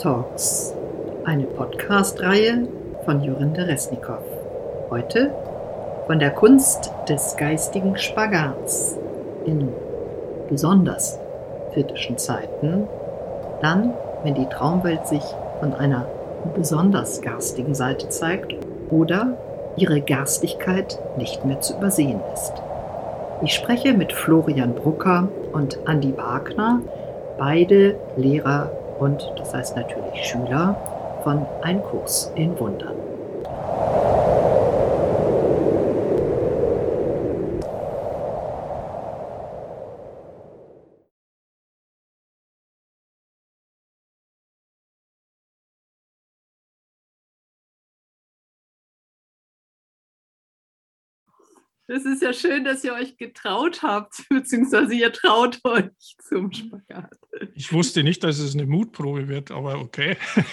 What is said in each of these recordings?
Talks, eine Podcast-Reihe von Jorinde Resnikow. Heute von der Kunst des geistigen Spagats in besonders kritischen Zeiten, dann, wenn die Traumwelt sich von einer besonders garstigen Seite zeigt oder ihre Garstigkeit nicht mehr zu übersehen ist. Ich spreche mit Florian Brucker und Andi Wagner, beide Lehrer und das heißt natürlich Schüler von Ein Kurs in Wundern. Es ist ja schön, dass ihr euch getraut habt, beziehungsweise ihr traut euch zum Spagat. Ich wusste nicht, dass es eine Mutprobe wird, aber okay.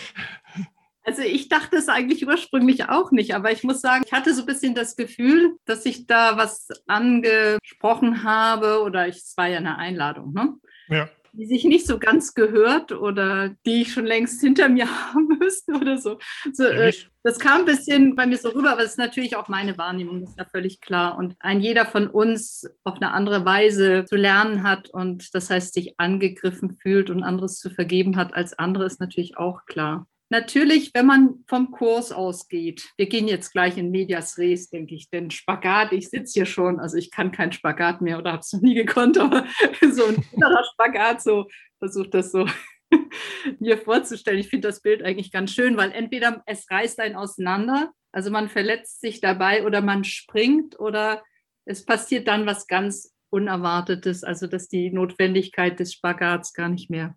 Also ich dachte es eigentlich ursprünglich auch nicht, aber ich muss sagen, ich hatte so ein bisschen das Gefühl, dass ich da was angesprochen habe oder ich, es war ja eine Einladung, ne? Ja die sich nicht so ganz gehört oder die ich schon längst hinter mir haben müsste oder so. so äh, das kam ein bisschen bei mir so rüber, aber es ist natürlich auch meine Wahrnehmung, das ist ja völlig klar. Und ein jeder von uns auf eine andere Weise zu lernen hat und das heißt, sich angegriffen fühlt und anderes zu vergeben hat als andere, ist natürlich auch klar. Natürlich, wenn man vom Kurs ausgeht, wir gehen jetzt gleich in Medias Res, denke ich, denn Spagat, ich sitze hier schon, also ich kann keinen Spagat mehr oder habe es noch nie gekonnt, aber so ein innerer Spagat, so versucht das so mir vorzustellen. Ich finde das Bild eigentlich ganz schön, weil entweder es reißt einen auseinander, also man verletzt sich dabei oder man springt oder es passiert dann was ganz Unerwartetes, also dass die Notwendigkeit des Spagats gar nicht mehr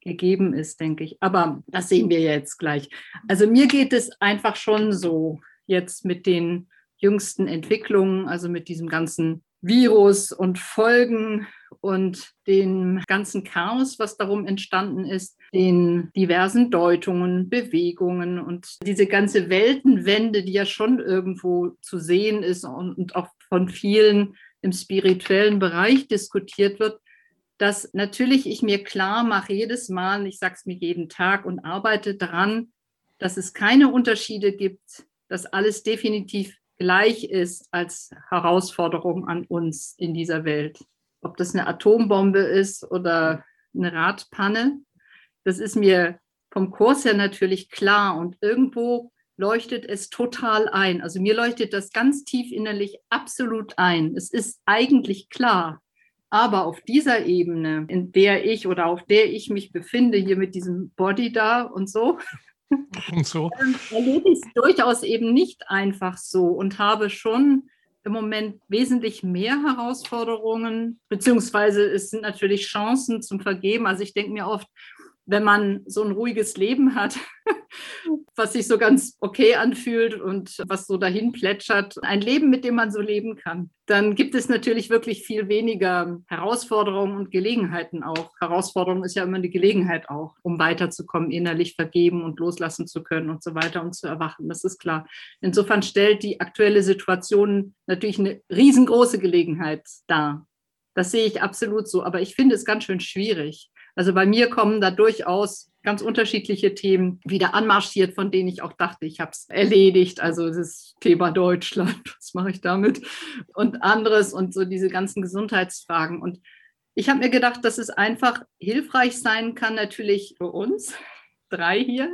gegeben ist, denke ich. Aber das sehen wir jetzt gleich. Also mir geht es einfach schon so jetzt mit den jüngsten Entwicklungen, also mit diesem ganzen Virus und Folgen und dem ganzen Chaos, was darum entstanden ist, den diversen Deutungen, Bewegungen und diese ganze Weltenwende, die ja schon irgendwo zu sehen ist und, auch von vielen im spirituellen Bereich diskutiert wird, dass natürlich ich mir klar mache jedes Mal, ich sage es mir jeden Tag und arbeite daran, dass es keine Unterschiede gibt, dass alles definitiv gleich ist als Herausforderung an uns in dieser Welt. Ob das eine Atombombe ist oder eine Radpanne, das ist mir vom Kurs her natürlich klar und irgendwo leuchtet es total ein. Also mir leuchtet das ganz tief innerlich absolut ein. Es ist eigentlich klar. Aber auf dieser Ebene, in der ich oder auf der ich mich befinde, hier mit diesem Body da und so, und so. Ähm, erlebe ich es durchaus eben nicht einfach so und habe schon im Moment wesentlich mehr Herausforderungen, beziehungsweise es sind natürlich Chancen zum Vergeben. Also ich denke mir oft, wenn man so ein ruhiges Leben hat, was sich so ganz okay anfühlt und was so dahin plätschert, ein Leben, mit dem man so leben kann, dann gibt es natürlich wirklich viel weniger Herausforderungen und Gelegenheiten auch. Herausforderung ist ja immer eine Gelegenheit auch, um weiterzukommen, innerlich vergeben und loslassen zu können und so weiter und zu erwachen. Das ist klar. Insofern stellt die aktuelle Situation natürlich eine riesengroße Gelegenheit dar. Das sehe ich absolut so. Aber ich finde es ganz schön schwierig. Also bei mir kommen da durchaus ganz unterschiedliche Themen wieder anmarschiert, von denen ich auch dachte, ich habe es erledigt. Also das Thema Deutschland, was mache ich damit? Und anderes und so diese ganzen Gesundheitsfragen. Und ich habe mir gedacht, dass es einfach hilfreich sein kann, natürlich für uns drei hier,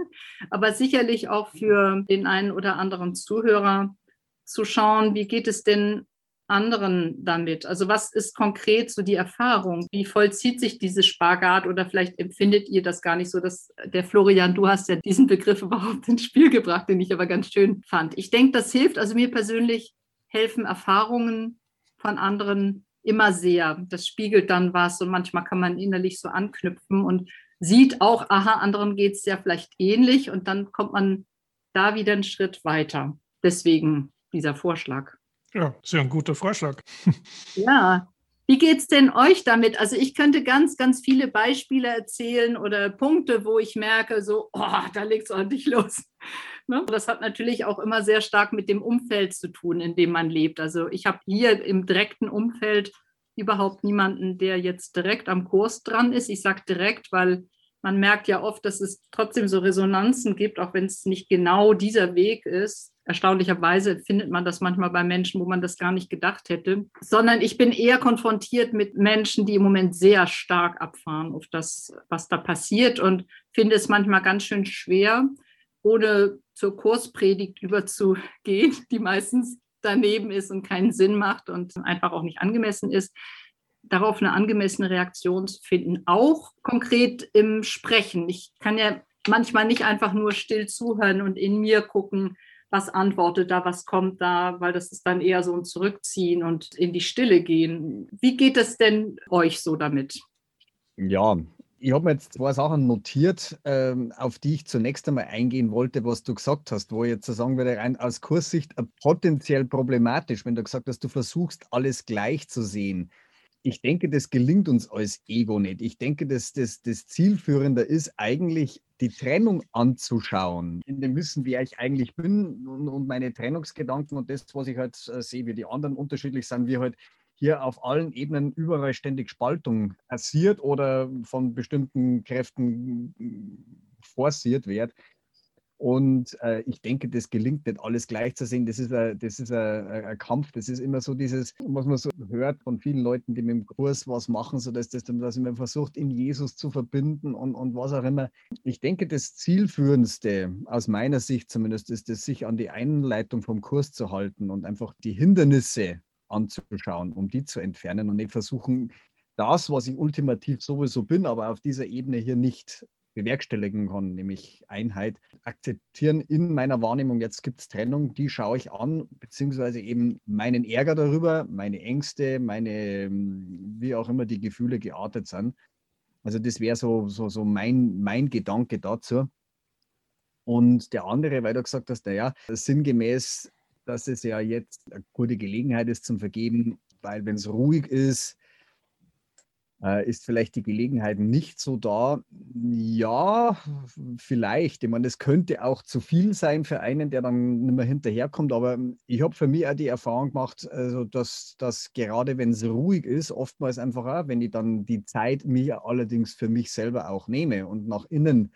aber sicherlich auch für den einen oder anderen Zuhörer zu schauen, wie geht es denn anderen damit? Also was ist konkret so die Erfahrung? Wie vollzieht sich dieses Spagat oder vielleicht empfindet ihr das gar nicht so, dass der Florian, du hast ja diesen Begriff überhaupt ins Spiel gebracht, den ich aber ganz schön fand. Ich denke, das hilft, also mir persönlich helfen Erfahrungen von anderen immer sehr. Das spiegelt dann was und manchmal kann man innerlich so anknüpfen und sieht auch, aha, anderen geht es ja vielleicht ähnlich und dann kommt man da wieder einen Schritt weiter. Deswegen dieser Vorschlag. Ja, ja ein guter Vorschlag. Ja, wie geht es denn euch damit? Also ich könnte ganz, ganz viele Beispiele erzählen oder Punkte, wo ich merke, so, oh, da legt es ordentlich los. Ne? Das hat natürlich auch immer sehr stark mit dem Umfeld zu tun, in dem man lebt. Also ich habe hier im direkten Umfeld überhaupt niemanden, der jetzt direkt am Kurs dran ist. Ich sage direkt, weil man merkt ja oft, dass es trotzdem so Resonanzen gibt, auch wenn es nicht genau dieser Weg ist. Erstaunlicherweise findet man das manchmal bei Menschen, wo man das gar nicht gedacht hätte, sondern ich bin eher konfrontiert mit Menschen, die im Moment sehr stark abfahren auf das, was da passiert und finde es manchmal ganz schön schwer, ohne zur Kurspredigt überzugehen, die meistens daneben ist und keinen Sinn macht und einfach auch nicht angemessen ist, darauf eine angemessene Reaktion zu finden, auch konkret im Sprechen. Ich kann ja manchmal nicht einfach nur still zuhören und in mir gucken, was antwortet da, was kommt da, weil das ist dann eher so ein Zurückziehen und in die Stille gehen. Wie geht es denn euch so damit? Ja, ich habe mir jetzt zwei Sachen notiert, ähm, auf die ich zunächst einmal eingehen wollte, was du gesagt hast, wo ich jetzt sagen würde, rein aus Kurssicht äh, potenziell problematisch, wenn du gesagt hast, du versuchst alles gleich zu sehen ich denke, das gelingt uns als Ego nicht. Ich denke, dass das, das Zielführende ist, eigentlich die Trennung anzuschauen, in dem Wissen, wie ich eigentlich bin und, und meine Trennungsgedanken und das, was ich halt äh, sehe, wie die anderen unterschiedlich sind, wie halt hier auf allen Ebenen überall ständig Spaltung passiert oder von bestimmten Kräften forciert wird. Und äh, ich denke, das gelingt nicht alles gleich zu sehen. Das ist, ein, das ist ein, ein, Kampf. Das ist immer so dieses, was man so hört von vielen Leuten, die mit dem Kurs was machen, so dass, das, dass man versucht, in Jesus zu verbinden und, und was auch immer. Ich denke, das Zielführendste, aus meiner Sicht zumindest, ist es, sich an die Einleitung vom Kurs zu halten und einfach die Hindernisse anzuschauen, um die zu entfernen und nicht versuchen, das, was ich ultimativ sowieso bin, aber auf dieser Ebene hier nicht bewerkstelligen kann, nämlich Einheit, akzeptieren in meiner Wahrnehmung, jetzt gibt es Trennung, die schaue ich an, beziehungsweise eben meinen Ärger darüber, meine Ängste, meine, wie auch immer die Gefühle geartet sind. Also das wäre so, so, so mein, mein Gedanke dazu. Und der andere, weil du gesagt hast, naja, sinngemäß, dass es ja jetzt eine gute Gelegenheit ist zum Vergeben, weil wenn es ruhig ist, ist vielleicht die Gelegenheit nicht so da? Ja, vielleicht. Ich meine, es könnte auch zu viel sein für einen, der dann nicht mehr hinterherkommt. Aber ich habe für mich auch die Erfahrung gemacht, also dass, dass gerade wenn es ruhig ist, oftmals einfach auch, wenn ich dann die Zeit mir allerdings für mich selber auch nehme und nach innen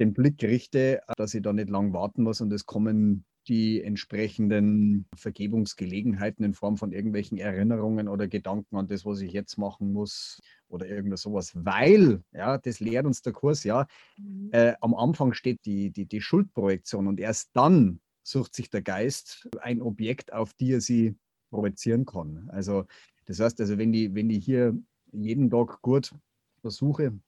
den Blick richte, dass ich da nicht lang warten muss und es kommen die entsprechenden Vergebungsgelegenheiten in Form von irgendwelchen Erinnerungen oder Gedanken an das, was ich jetzt machen muss oder irgendwas sowas. Weil, ja, das lehrt uns der Kurs, ja, mhm. äh, am Anfang steht die, die, die Schuldprojektion und erst dann sucht sich der Geist ein Objekt, auf die er sie projizieren kann. Also das heißt, also wenn die, wenn die hier jeden Tag gut versuche,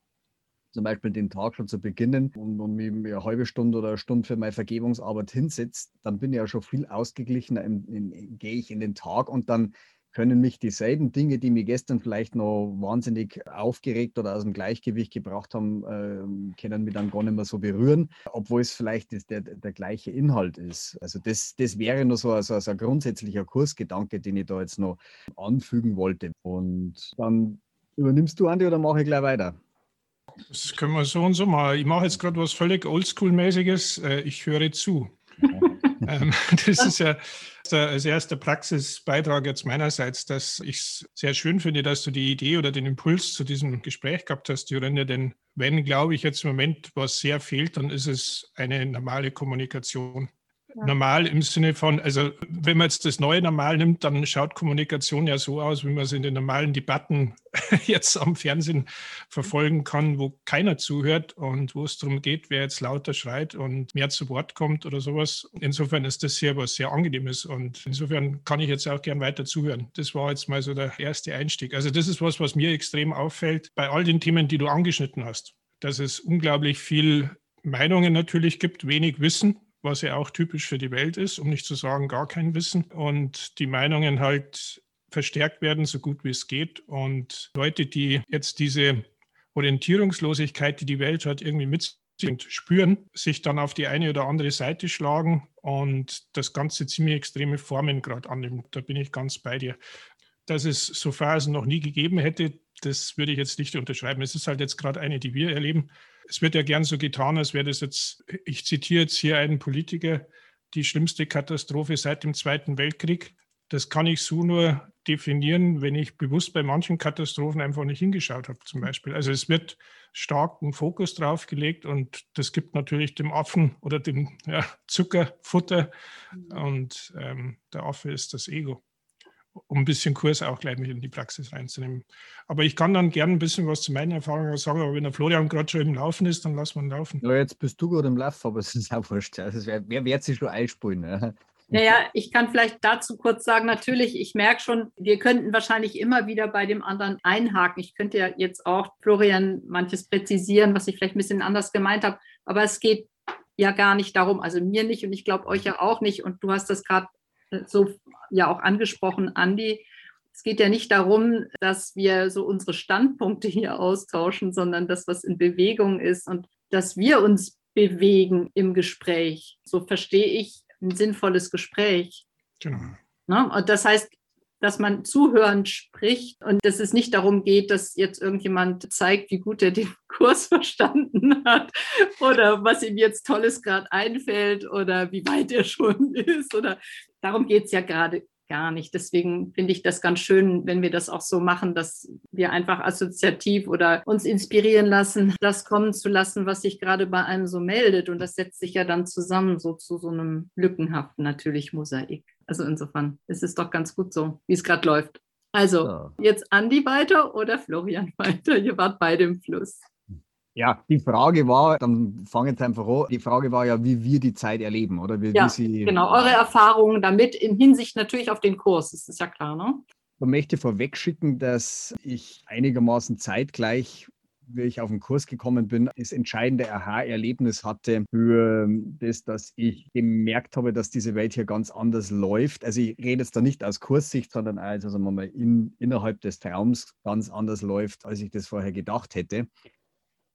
zum Beispiel den Tag schon zu beginnen und, und mich eine halbe Stunde oder eine Stunde für meine Vergebungsarbeit hinsetzt, dann bin ich ja schon viel ausgeglichener, gehe ich in den Tag und dann können mich dieselben Dinge, die mir gestern vielleicht noch wahnsinnig aufgeregt oder aus dem Gleichgewicht gebracht haben, äh, können mich dann gar nicht mehr so berühren, obwohl es vielleicht der, der gleiche Inhalt ist. Also das, das wäre nur so, so, so ein grundsätzlicher Kursgedanke, den ich da jetzt noch anfügen wollte. Und dann übernimmst du, Andi, oder mache ich gleich weiter? Das können wir so und so machen. Ich mache jetzt gerade was völlig Oldschool-mäßiges. Äh, ich höre zu. Ähm, das ist ja als erster Praxisbeitrag jetzt meinerseits, dass ich es sehr schön finde, dass du die Idee oder den Impuls zu diesem Gespräch gehabt hast, Jorinde. Denn wenn, glaube ich, jetzt im Moment was sehr fehlt, dann ist es eine normale Kommunikation. Normal im Sinne von, also wenn man jetzt das neue Normal nimmt, dann schaut Kommunikation ja so aus, wie man es in den normalen Debatten jetzt am Fernsehen verfolgen kann, wo keiner zuhört und wo es darum geht, wer jetzt lauter schreit und mehr zu Wort kommt oder sowas. Insofern ist das hier was sehr Angenehmes und insofern kann ich jetzt auch gern weiter zuhören. Das war jetzt mal so der erste Einstieg. Also das ist was, was mir extrem auffällt bei all den Themen, die du angeschnitten hast, dass es unglaublich viel Meinungen natürlich gibt, wenig Wissen was ja auch typisch für die Welt ist, um nicht zu sagen gar kein Wissen. Und die Meinungen halt verstärkt werden, so gut wie es geht. Und Leute, die jetzt diese Orientierungslosigkeit, die die Welt hat, irgendwie mit spüren, sich dann auf die eine oder andere Seite schlagen und das Ganze ziemlich extreme Formen gerade annimmt. Da bin ich ganz bei dir. Dass es so Phasen noch nie gegeben hätte, das würde ich jetzt nicht unterschreiben. Es ist halt jetzt gerade eine, die wir erleben. Es wird ja gern so getan, als wäre das jetzt, ich zitiere jetzt hier einen Politiker, die schlimmste Katastrophe seit dem Zweiten Weltkrieg. Das kann ich so nur definieren, wenn ich bewusst bei manchen Katastrophen einfach nicht hingeschaut habe, zum Beispiel. Also es wird stark ein Fokus drauf gelegt und das gibt natürlich dem Affen oder dem ja, Zucker Futter mhm. und ähm, der Affe ist das Ego um ein bisschen Kurs auch gleich mit in die Praxis reinzunehmen. Aber ich kann dann gerne ein bisschen was zu meinen Erfahrungen sagen, aber wenn der Florian gerade schon im Laufen ist, dann lassen wir ihn laufen. Ja, jetzt bist du gerade im Laufen, aber es ist auch wurscht. Also wer, wer wird sich schon einspulen? Ne? Naja, ich kann vielleicht dazu kurz sagen, natürlich, ich merke schon, wir könnten wahrscheinlich immer wieder bei dem anderen einhaken. Ich könnte ja jetzt auch, Florian, manches präzisieren, was ich vielleicht ein bisschen anders gemeint habe, aber es geht ja gar nicht darum, also mir nicht und ich glaube euch ja auch nicht und du hast das gerade so ja auch angesprochen, Andi. Es geht ja nicht darum, dass wir so unsere Standpunkte hier austauschen, sondern das, was in Bewegung ist und dass wir uns bewegen im Gespräch. So verstehe ich ein sinnvolles Gespräch. Genau. Ne? Und das heißt, dass man zuhörend spricht und dass es nicht darum geht, dass jetzt irgendjemand zeigt, wie gut er den Kurs verstanden hat oder was ihm jetzt Tolles gerade einfällt oder wie weit er schon ist oder darum geht es ja gerade gar nicht. Deswegen finde ich das ganz schön, wenn wir das auch so machen, dass wir einfach assoziativ oder uns inspirieren lassen, das kommen zu lassen, was sich gerade bei einem so meldet. Und das setzt sich ja dann zusammen so zu so einem lückenhaften natürlich Mosaik. Also insofern ist es doch ganz gut so, wie es gerade läuft. Also ja. jetzt Andi weiter oder Florian weiter? Ihr wart beide im Fluss. Ja, die Frage war, dann fange jetzt einfach an, die Frage war ja, wie wir die Zeit erleben, oder? Wie, ja, wie Sie, genau, eure Erfahrungen damit in Hinsicht natürlich auf den Kurs, das ist ja klar, ne? Ich möchte vorwegschicken, dass ich einigermaßen zeitgleich, wie ich auf den Kurs gekommen bin, das entscheidende Aha-Erlebnis hatte für das, dass ich gemerkt habe, dass diese Welt hier ganz anders läuft. Also ich rede jetzt da nicht aus Kurssicht, sondern also sagen wir mal in, innerhalb des Traums ganz anders läuft, als ich das vorher gedacht hätte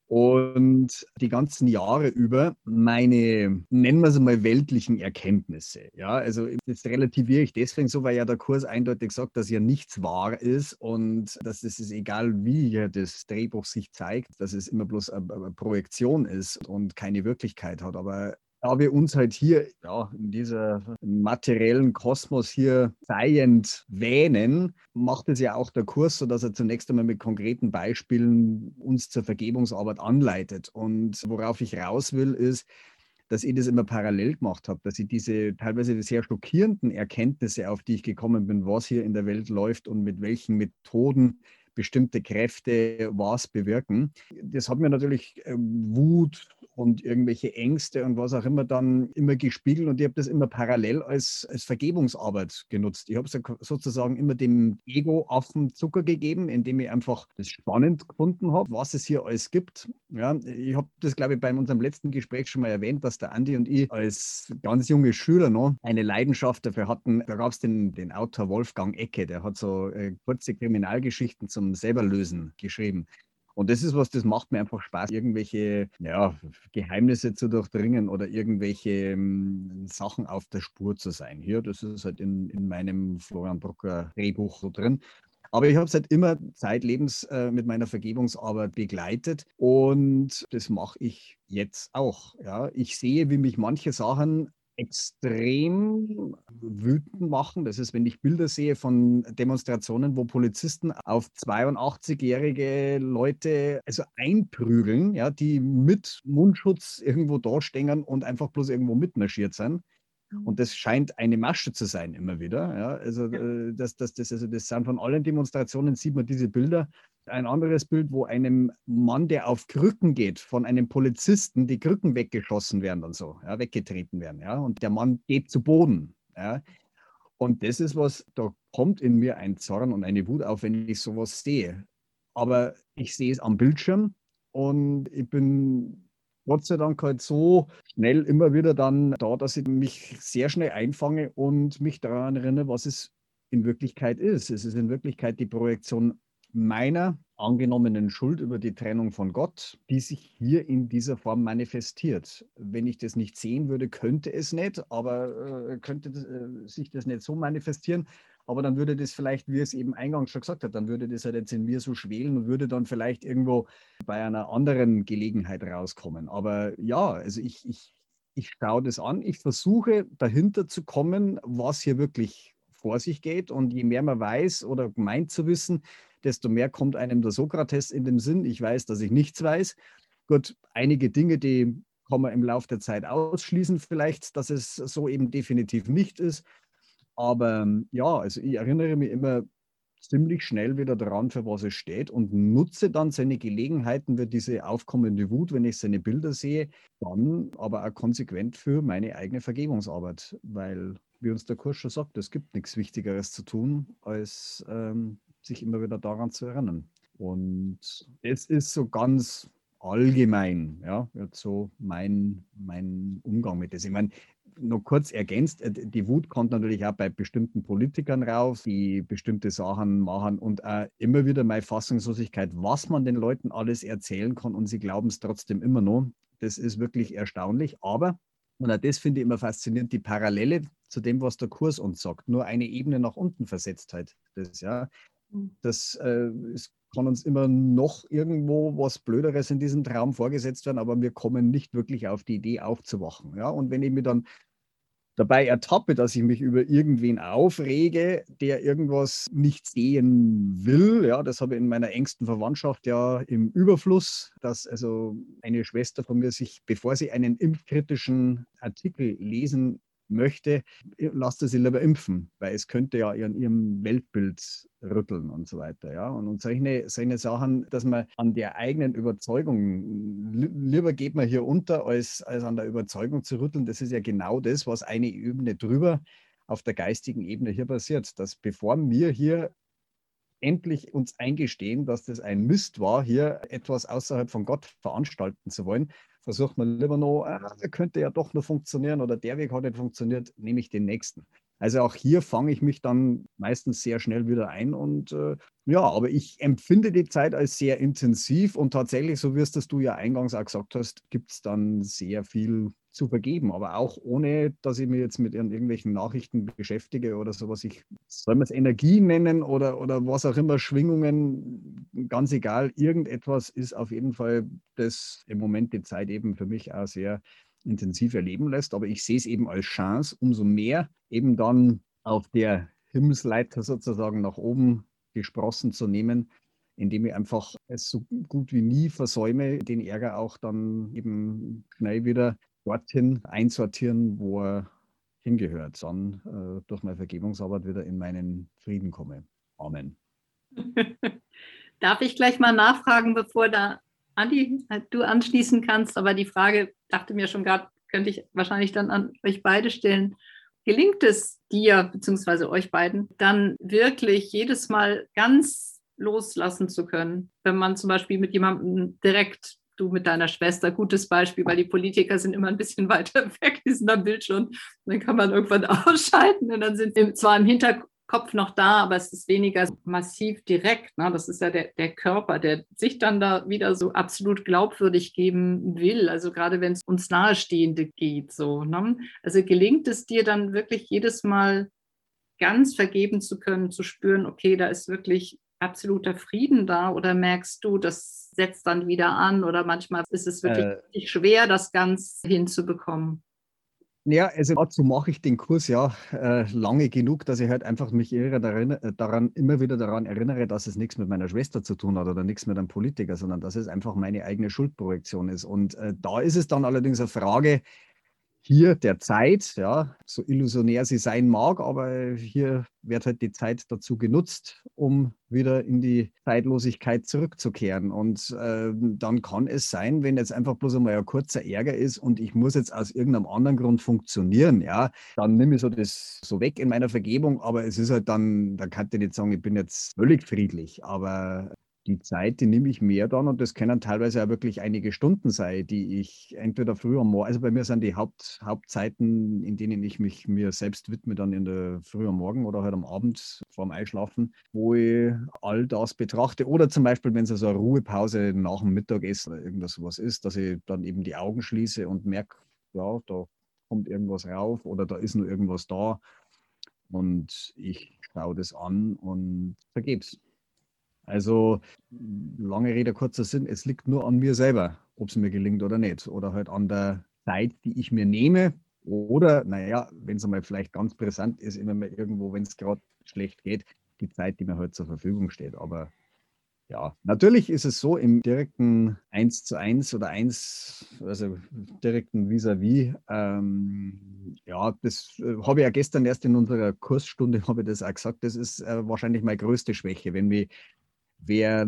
und die ganzen Jahre über meine, nennen wir es mal, weltlichen Erkenntnisse. Ja, also das relativiere ich deswegen so, weil ja der Kurs eindeutig sagt, dass ja nichts wahr ist und dass es ist egal, wie ja das Drehbuch sich zeigt, dass es immer bloß eine, eine Projektion ist und keine Wirklichkeit hat. Aber da wir uns halt hier ja, in dieser materiellen Kosmos hier seiend wähnen, macht es ja auch der Kurs, so dass er zunächst einmal mit konkreten Beispielen uns zur Vergebungsarbeit anleitet. Und worauf ich raus will, ist, dass ich das immer parallel gemacht habe, dass ich diese teilweise sehr schockierenden Erkenntnisse, auf die ich gekommen bin, was hier in der Welt läuft und mit welchen Methoden bestimmte Kräfte was bewirken. Das hat mir natürlich ähm, Wut, und irgendwelche Ängste und was auch immer dann immer gespiegelt und ich habe das immer parallel als, als Vergebungsarbeit genutzt. Ich habe sozusagen immer dem Ego-Affen Zucker gegeben, indem ich einfach das spannend gefunden habe, was es hier alles gibt. Ja, ich habe das, glaube ich, bei unserem letzten Gespräch schon mal erwähnt, dass der Andi und ich als ganz junge Schüler noch eine Leidenschaft dafür hatten. Da gab es den, den Autor Wolfgang Ecke, der hat so äh, kurze Kriminalgeschichten zum Selberlösen geschrieben. Und das ist was, das macht mir einfach Spaß, irgendwelche ja, Geheimnisse zu durchdringen oder irgendwelche ähm, Sachen auf der Spur zu sein. Hier, das ist halt in, in meinem Florian Brucker Drehbuch so drin. Aber ich habe es halt immer zeitlebens äh, mit meiner Vergebungsarbeit begleitet und das mache ich jetzt auch. Ja. Ich sehe, wie mich manche Sachen extrem wütend machen. Das ist, wenn ich Bilder sehe von Demonstrationen, wo Polizisten auf 82-jährige Leute also einprügeln, ja, die mit Mundschutz irgendwo dastehen und einfach bloß irgendwo mitmarschiert sind. Und das scheint eine Masche zu sein immer wieder. Ja. Also, ja. Äh, das, das, das, also das sind von allen Demonstrationen, sieht man diese Bilder. Ein anderes Bild, wo einem Mann, der auf Krücken geht, von einem Polizisten die Krücken weggeschossen werden und so, ja, weggetreten werden. Ja. Und der Mann geht zu Boden. Ja. Und das ist was, da kommt in mir ein Zorn und eine Wut auf, wenn ich sowas sehe. Aber ich sehe es am Bildschirm und ich bin Gott sei Dank halt so schnell immer wieder dann da, dass ich mich sehr schnell einfange und mich daran erinnere, was es in Wirklichkeit ist. Es ist in Wirklichkeit die Projektion meiner angenommenen Schuld über die Trennung von Gott, die sich hier in dieser Form manifestiert. Wenn ich das nicht sehen würde, könnte es nicht, aber äh, könnte das, äh, sich das nicht so manifestieren. Aber dann würde das vielleicht, wie es eben eingangs schon gesagt hat, dann würde das halt jetzt in mir so schwelen und würde dann vielleicht irgendwo bei einer anderen Gelegenheit rauskommen. Aber ja, also ich, ich, ich schaue das an, ich versuche dahinter zu kommen, was hier wirklich vor sich geht. Und je mehr man weiß oder meint zu wissen, desto mehr kommt einem der Sokrates in den Sinn. Ich weiß, dass ich nichts weiß. Gut, einige Dinge, die kann man im Laufe der Zeit ausschließen, vielleicht, dass es so eben definitiv nicht ist. Aber ja, also ich erinnere mich immer ziemlich schnell wieder daran, für was es steht und nutze dann seine Gelegenheiten für diese aufkommende Wut, wenn ich seine Bilder sehe, dann aber auch konsequent für meine eigene Vergebungsarbeit, weil, wie uns der Kurs schon sagt, es gibt nichts Wichtigeres zu tun, als ähm, sich immer wieder daran zu erinnern. Und es ist so ganz allgemein, ja, jetzt so mein, mein Umgang mit das. Ich meine, noch kurz ergänzt, äh, die Wut kommt natürlich auch bei bestimmten Politikern rauf, die bestimmte Sachen machen und auch immer wieder meine Fassungslosigkeit, was man den Leuten alles erzählen kann und sie glauben es trotzdem immer noch. Das ist wirklich erstaunlich, aber, und auch das finde ich immer faszinierend, die Parallele zu dem, was der Kurs uns sagt, nur eine Ebene nach unten versetzt halt. Das, ja. Das äh, ist kann uns immer noch irgendwo was Blöderes in diesem Traum vorgesetzt werden, aber wir kommen nicht wirklich auf die Idee aufzuwachen. Ja? Und wenn ich mir dann dabei ertappe, dass ich mich über irgendwen aufrege, der irgendwas nicht sehen will. Ja, das habe ich in meiner engsten Verwandtschaft ja im Überfluss, dass also eine Schwester von mir sich, bevor sie einen impfkritischen Artikel lesen möchte, lasst sie lieber impfen, weil es könnte ja in ihrem Weltbild rütteln und so weiter. Ja? Und, und solche, solche Sachen, dass man an der eigenen Überzeugung, lieber geht man hier unter, als, als an der Überzeugung zu rütteln, das ist ja genau das, was eine Ebene drüber auf der geistigen Ebene hier passiert. Dass bevor wir hier endlich uns eingestehen, dass das ein Mist war, hier etwas außerhalb von Gott veranstalten zu wollen, versucht man lieber noch, ah, könnte ja doch noch funktionieren oder der Weg hat nicht funktioniert, nehme ich den nächsten. Also auch hier fange ich mich dann meistens sehr schnell wieder ein und äh, ja, aber ich empfinde die Zeit als sehr intensiv und tatsächlich, so wie es das du ja eingangs auch gesagt hast, gibt es dann sehr viel zu vergeben, aber auch ohne, dass ich mich jetzt mit irgendwelchen Nachrichten beschäftige oder sowas. Ich soll man es Energie nennen oder, oder was auch immer, Schwingungen, ganz egal, irgendetwas ist auf jeden Fall das im Moment die Zeit eben für mich auch sehr intensiv erleben lässt. Aber ich sehe es eben als Chance, umso mehr eben dann auf der Himmelsleiter sozusagen nach oben gesprossen zu nehmen, indem ich einfach es so gut wie nie versäume, den Ärger auch dann eben schnell wieder dorthin einsortieren, wo er hingehört, dann äh, durch meine Vergebungsarbeit wieder in meinen Frieden komme. Amen. Darf ich gleich mal nachfragen, bevor da Andi, äh, du anschließen kannst, aber die Frage, dachte mir schon gerade, könnte ich wahrscheinlich dann an euch beide stellen. Gelingt es dir, beziehungsweise euch beiden, dann wirklich jedes Mal ganz loslassen zu können, wenn man zum Beispiel mit jemandem direkt du mit deiner Schwester, gutes Beispiel, weil die Politiker sind immer ein bisschen weiter weg, die sind am Bildschirm. Dann kann man irgendwann ausschalten und dann sind sie zwar im Hinterkopf noch da, aber es ist weniger massiv direkt. Ne? Das ist ja der, der Körper, der sich dann da wieder so absolut glaubwürdig geben will. Also gerade wenn es uns Nahestehende geht. So, ne? Also gelingt es dir dann wirklich jedes Mal ganz vergeben zu können, zu spüren, okay, da ist wirklich absoluter Frieden da oder merkst du, das setzt dann wieder an oder manchmal ist es wirklich äh, schwer, das ganz hinzubekommen? Ja, also dazu mache ich den Kurs ja äh, lange genug, dass ich halt einfach mich äh, daran, immer wieder daran erinnere, dass es nichts mit meiner Schwester zu tun hat oder nichts mit einem Politiker, sondern dass es einfach meine eigene Schuldprojektion ist. Und äh, da ist es dann allerdings eine Frage, hier der Zeit, ja, so illusionär sie sein mag, aber hier wird halt die Zeit dazu genutzt, um wieder in die Zeitlosigkeit zurückzukehren. Und äh, dann kann es sein, wenn jetzt einfach bloß einmal ein kurzer Ärger ist und ich muss jetzt aus irgendeinem anderen Grund funktionieren, ja, dann nehme ich so das so weg in meiner Vergebung, aber es ist halt dann, da kann ich nicht sagen, ich bin jetzt völlig friedlich, aber die Zeit, die nehme ich mehr dann und das können teilweise auch wirklich einige Stunden sein, die ich entweder früh am Morgen, also bei mir sind die Haupt, Hauptzeiten, in denen ich mich mir selbst widme, dann in der Früh am Morgen oder halt am Abend vorm Einschlafen, wo ich all das betrachte. Oder zum Beispiel, wenn es also eine Ruhepause nach dem Mittagessen oder irgendwas was ist, dass ich dann eben die Augen schließe und merke, ja, da kommt irgendwas rauf oder da ist nur irgendwas da. Und ich schaue das an und vergeb's. Also lange Rede, kurzer Sinn, es liegt nur an mir selber, ob es mir gelingt oder nicht. Oder halt an der Zeit, die ich mir nehme, Oder, naja, wenn es einmal vielleicht ganz brisant ist, immer mal irgendwo, wenn es gerade schlecht geht, die Zeit, die mir heute halt zur Verfügung steht. Aber ja, natürlich ist es so im direkten 1 zu 1 oder 1, also direkten vis-à-vis. -vis, ähm, ja, das äh, habe ich ja gestern erst in unserer Kursstunde, habe ich das auch gesagt, das ist äh, wahrscheinlich meine größte Schwäche, wenn wir wer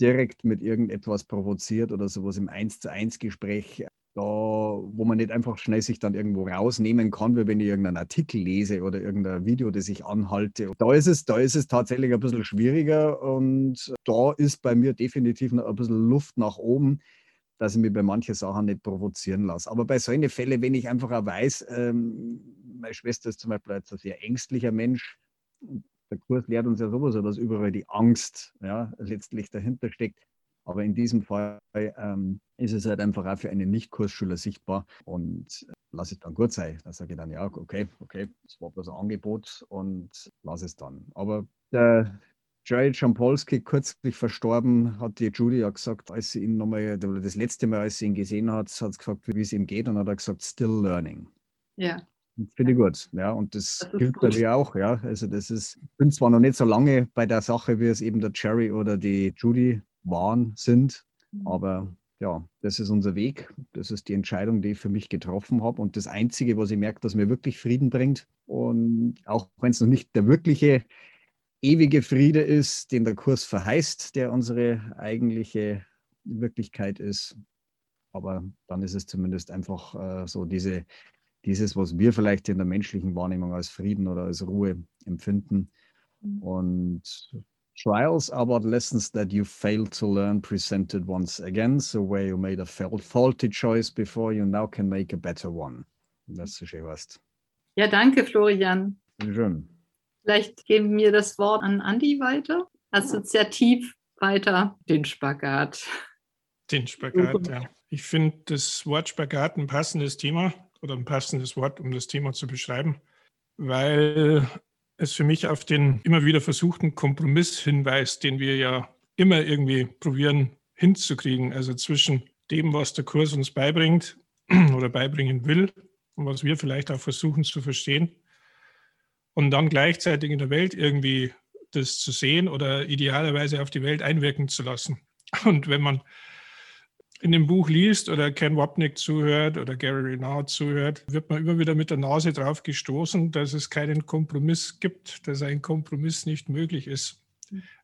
direkt mit irgendetwas provoziert oder sowas im 1 zu 1 Gespräch da, wo man nicht einfach schnell sich dann irgendwo rausnehmen kann, wie wenn ich irgendeinen Artikel lese oder irgendein Video, das ich anhalte. Da ist es, da ist es tatsächlich ein bisschen schwieriger und da ist bei mir definitiv noch ein bisschen Luft nach oben, dass ich mich bei manchen Sachen nicht provozieren lasse. Aber bei solchen Fällen, wenn ich einfach auch weiß, ähm, meine Schwester ist zum Beispiel ein sehr ängstlicher Mensch, der Kurs lehrt uns ja sowieso, dass überall die Angst ja, letztlich dahinter steckt. Aber in diesem Fall ähm, ist es halt einfach auch für einen Nicht-Kursschüler sichtbar und lass es dann gut sein. Da sage ich dann, ja, okay, okay, das war bloß ein Angebot und lass es dann. Aber der Jared Schampolski, kürzlich verstorben, hat die Judy ja gesagt, als sie ihn nochmal, das letzte Mal, als sie ihn gesehen hat, hat sie gefragt, wie es ihm geht und hat er gesagt, still learning. Ja. Finde ich gut, ja, und das, das gilt gut. bei mir auch, ja. Also das ist, ich bin zwar noch nicht so lange bei der Sache, wie es eben der Jerry oder die Judy waren, sind. Mhm. Aber ja, das ist unser Weg. Das ist die Entscheidung, die ich für mich getroffen habe. Und das Einzige, was ich merke, dass mir wirklich Frieden bringt. Und auch wenn es noch nicht der wirkliche ewige Friede ist, den der Kurs verheißt, der unsere eigentliche Wirklichkeit ist. Aber dann ist es zumindest einfach äh, so diese, dieses, was wir vielleicht in der menschlichen Wahrnehmung als Frieden oder als Ruhe empfinden. Mhm. Und Trials are but lessons that you failed to learn presented once again. So where you made a faulty choice before, you now can make a better one. Das ist schön was. Ja, danke, Florian. Schön. Vielleicht geben wir das Wort an Andi weiter. Assoziativ weiter den Spagat. Den Spagat, ja. Ich finde das Wort Spagat ein passendes Thema oder ein passendes Wort, um das Thema zu beschreiben, weil es für mich auf den immer wieder versuchten Kompromiss hinweist, den wir ja immer irgendwie probieren hinzukriegen. Also zwischen dem, was der Kurs uns beibringt oder beibringen will und was wir vielleicht auch versuchen zu verstehen. Und dann gleichzeitig in der Welt irgendwie das zu sehen oder idealerweise auf die Welt einwirken zu lassen. Und wenn man in dem Buch liest oder Ken Wapnick zuhört oder Gary Renard zuhört, wird man immer wieder mit der Nase drauf gestoßen, dass es keinen Kompromiss gibt, dass ein Kompromiss nicht möglich ist.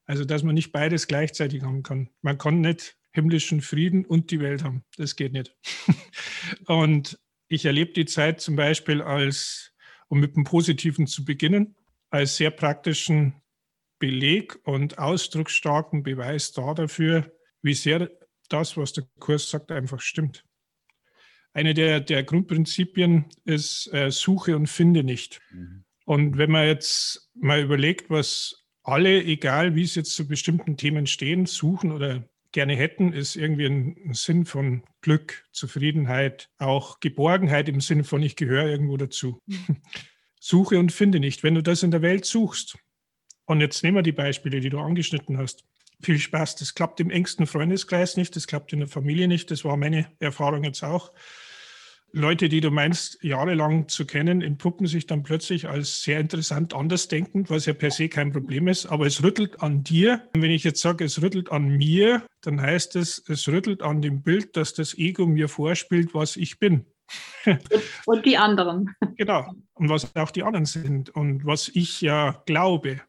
Also, dass man nicht beides gleichzeitig haben kann. Man kann nicht himmlischen Frieden und die Welt haben. Das geht nicht. und ich erlebe die Zeit zum Beispiel als, um mit dem Positiven zu beginnen, als sehr praktischen Beleg und ausdrucksstarken Beweis da dafür, wie sehr das, was der Kurs sagt, einfach stimmt. Eine der, der Grundprinzipien ist äh, Suche und finde nicht. Mhm. Und wenn man jetzt mal überlegt, was alle, egal wie es jetzt zu bestimmten Themen stehen, suchen oder gerne hätten, ist irgendwie ein, Sinn von Glück, Zufriedenheit, auch Geborgenheit im Sinne von ich gehöre irgendwo dazu. Mhm. Suche und finde nicht. Wenn du das in der Welt suchst, und jetzt nehmen wir die Beispiele, die du angeschnitten hast, viel Spaß. Das klappt im engsten Freundeskreis nicht, das klappt in der Familie nicht. Das war meine Erfahrung jetzt auch. Leute, die du meinst, jahrelang zu kennen, entpuppen sich dann plötzlich als sehr interessant andersdenkend, was ja per se kein Problem ist. Aber es rüttelt an dir. Und wenn ich jetzt sage, es rüttelt an mir, dann heißt es, es rüttelt an dem Bild, dass das Ego mir vorspielt, was ich bin. Und die anderen. Genau. Und was auch die anderen sind und was ich ja glaube.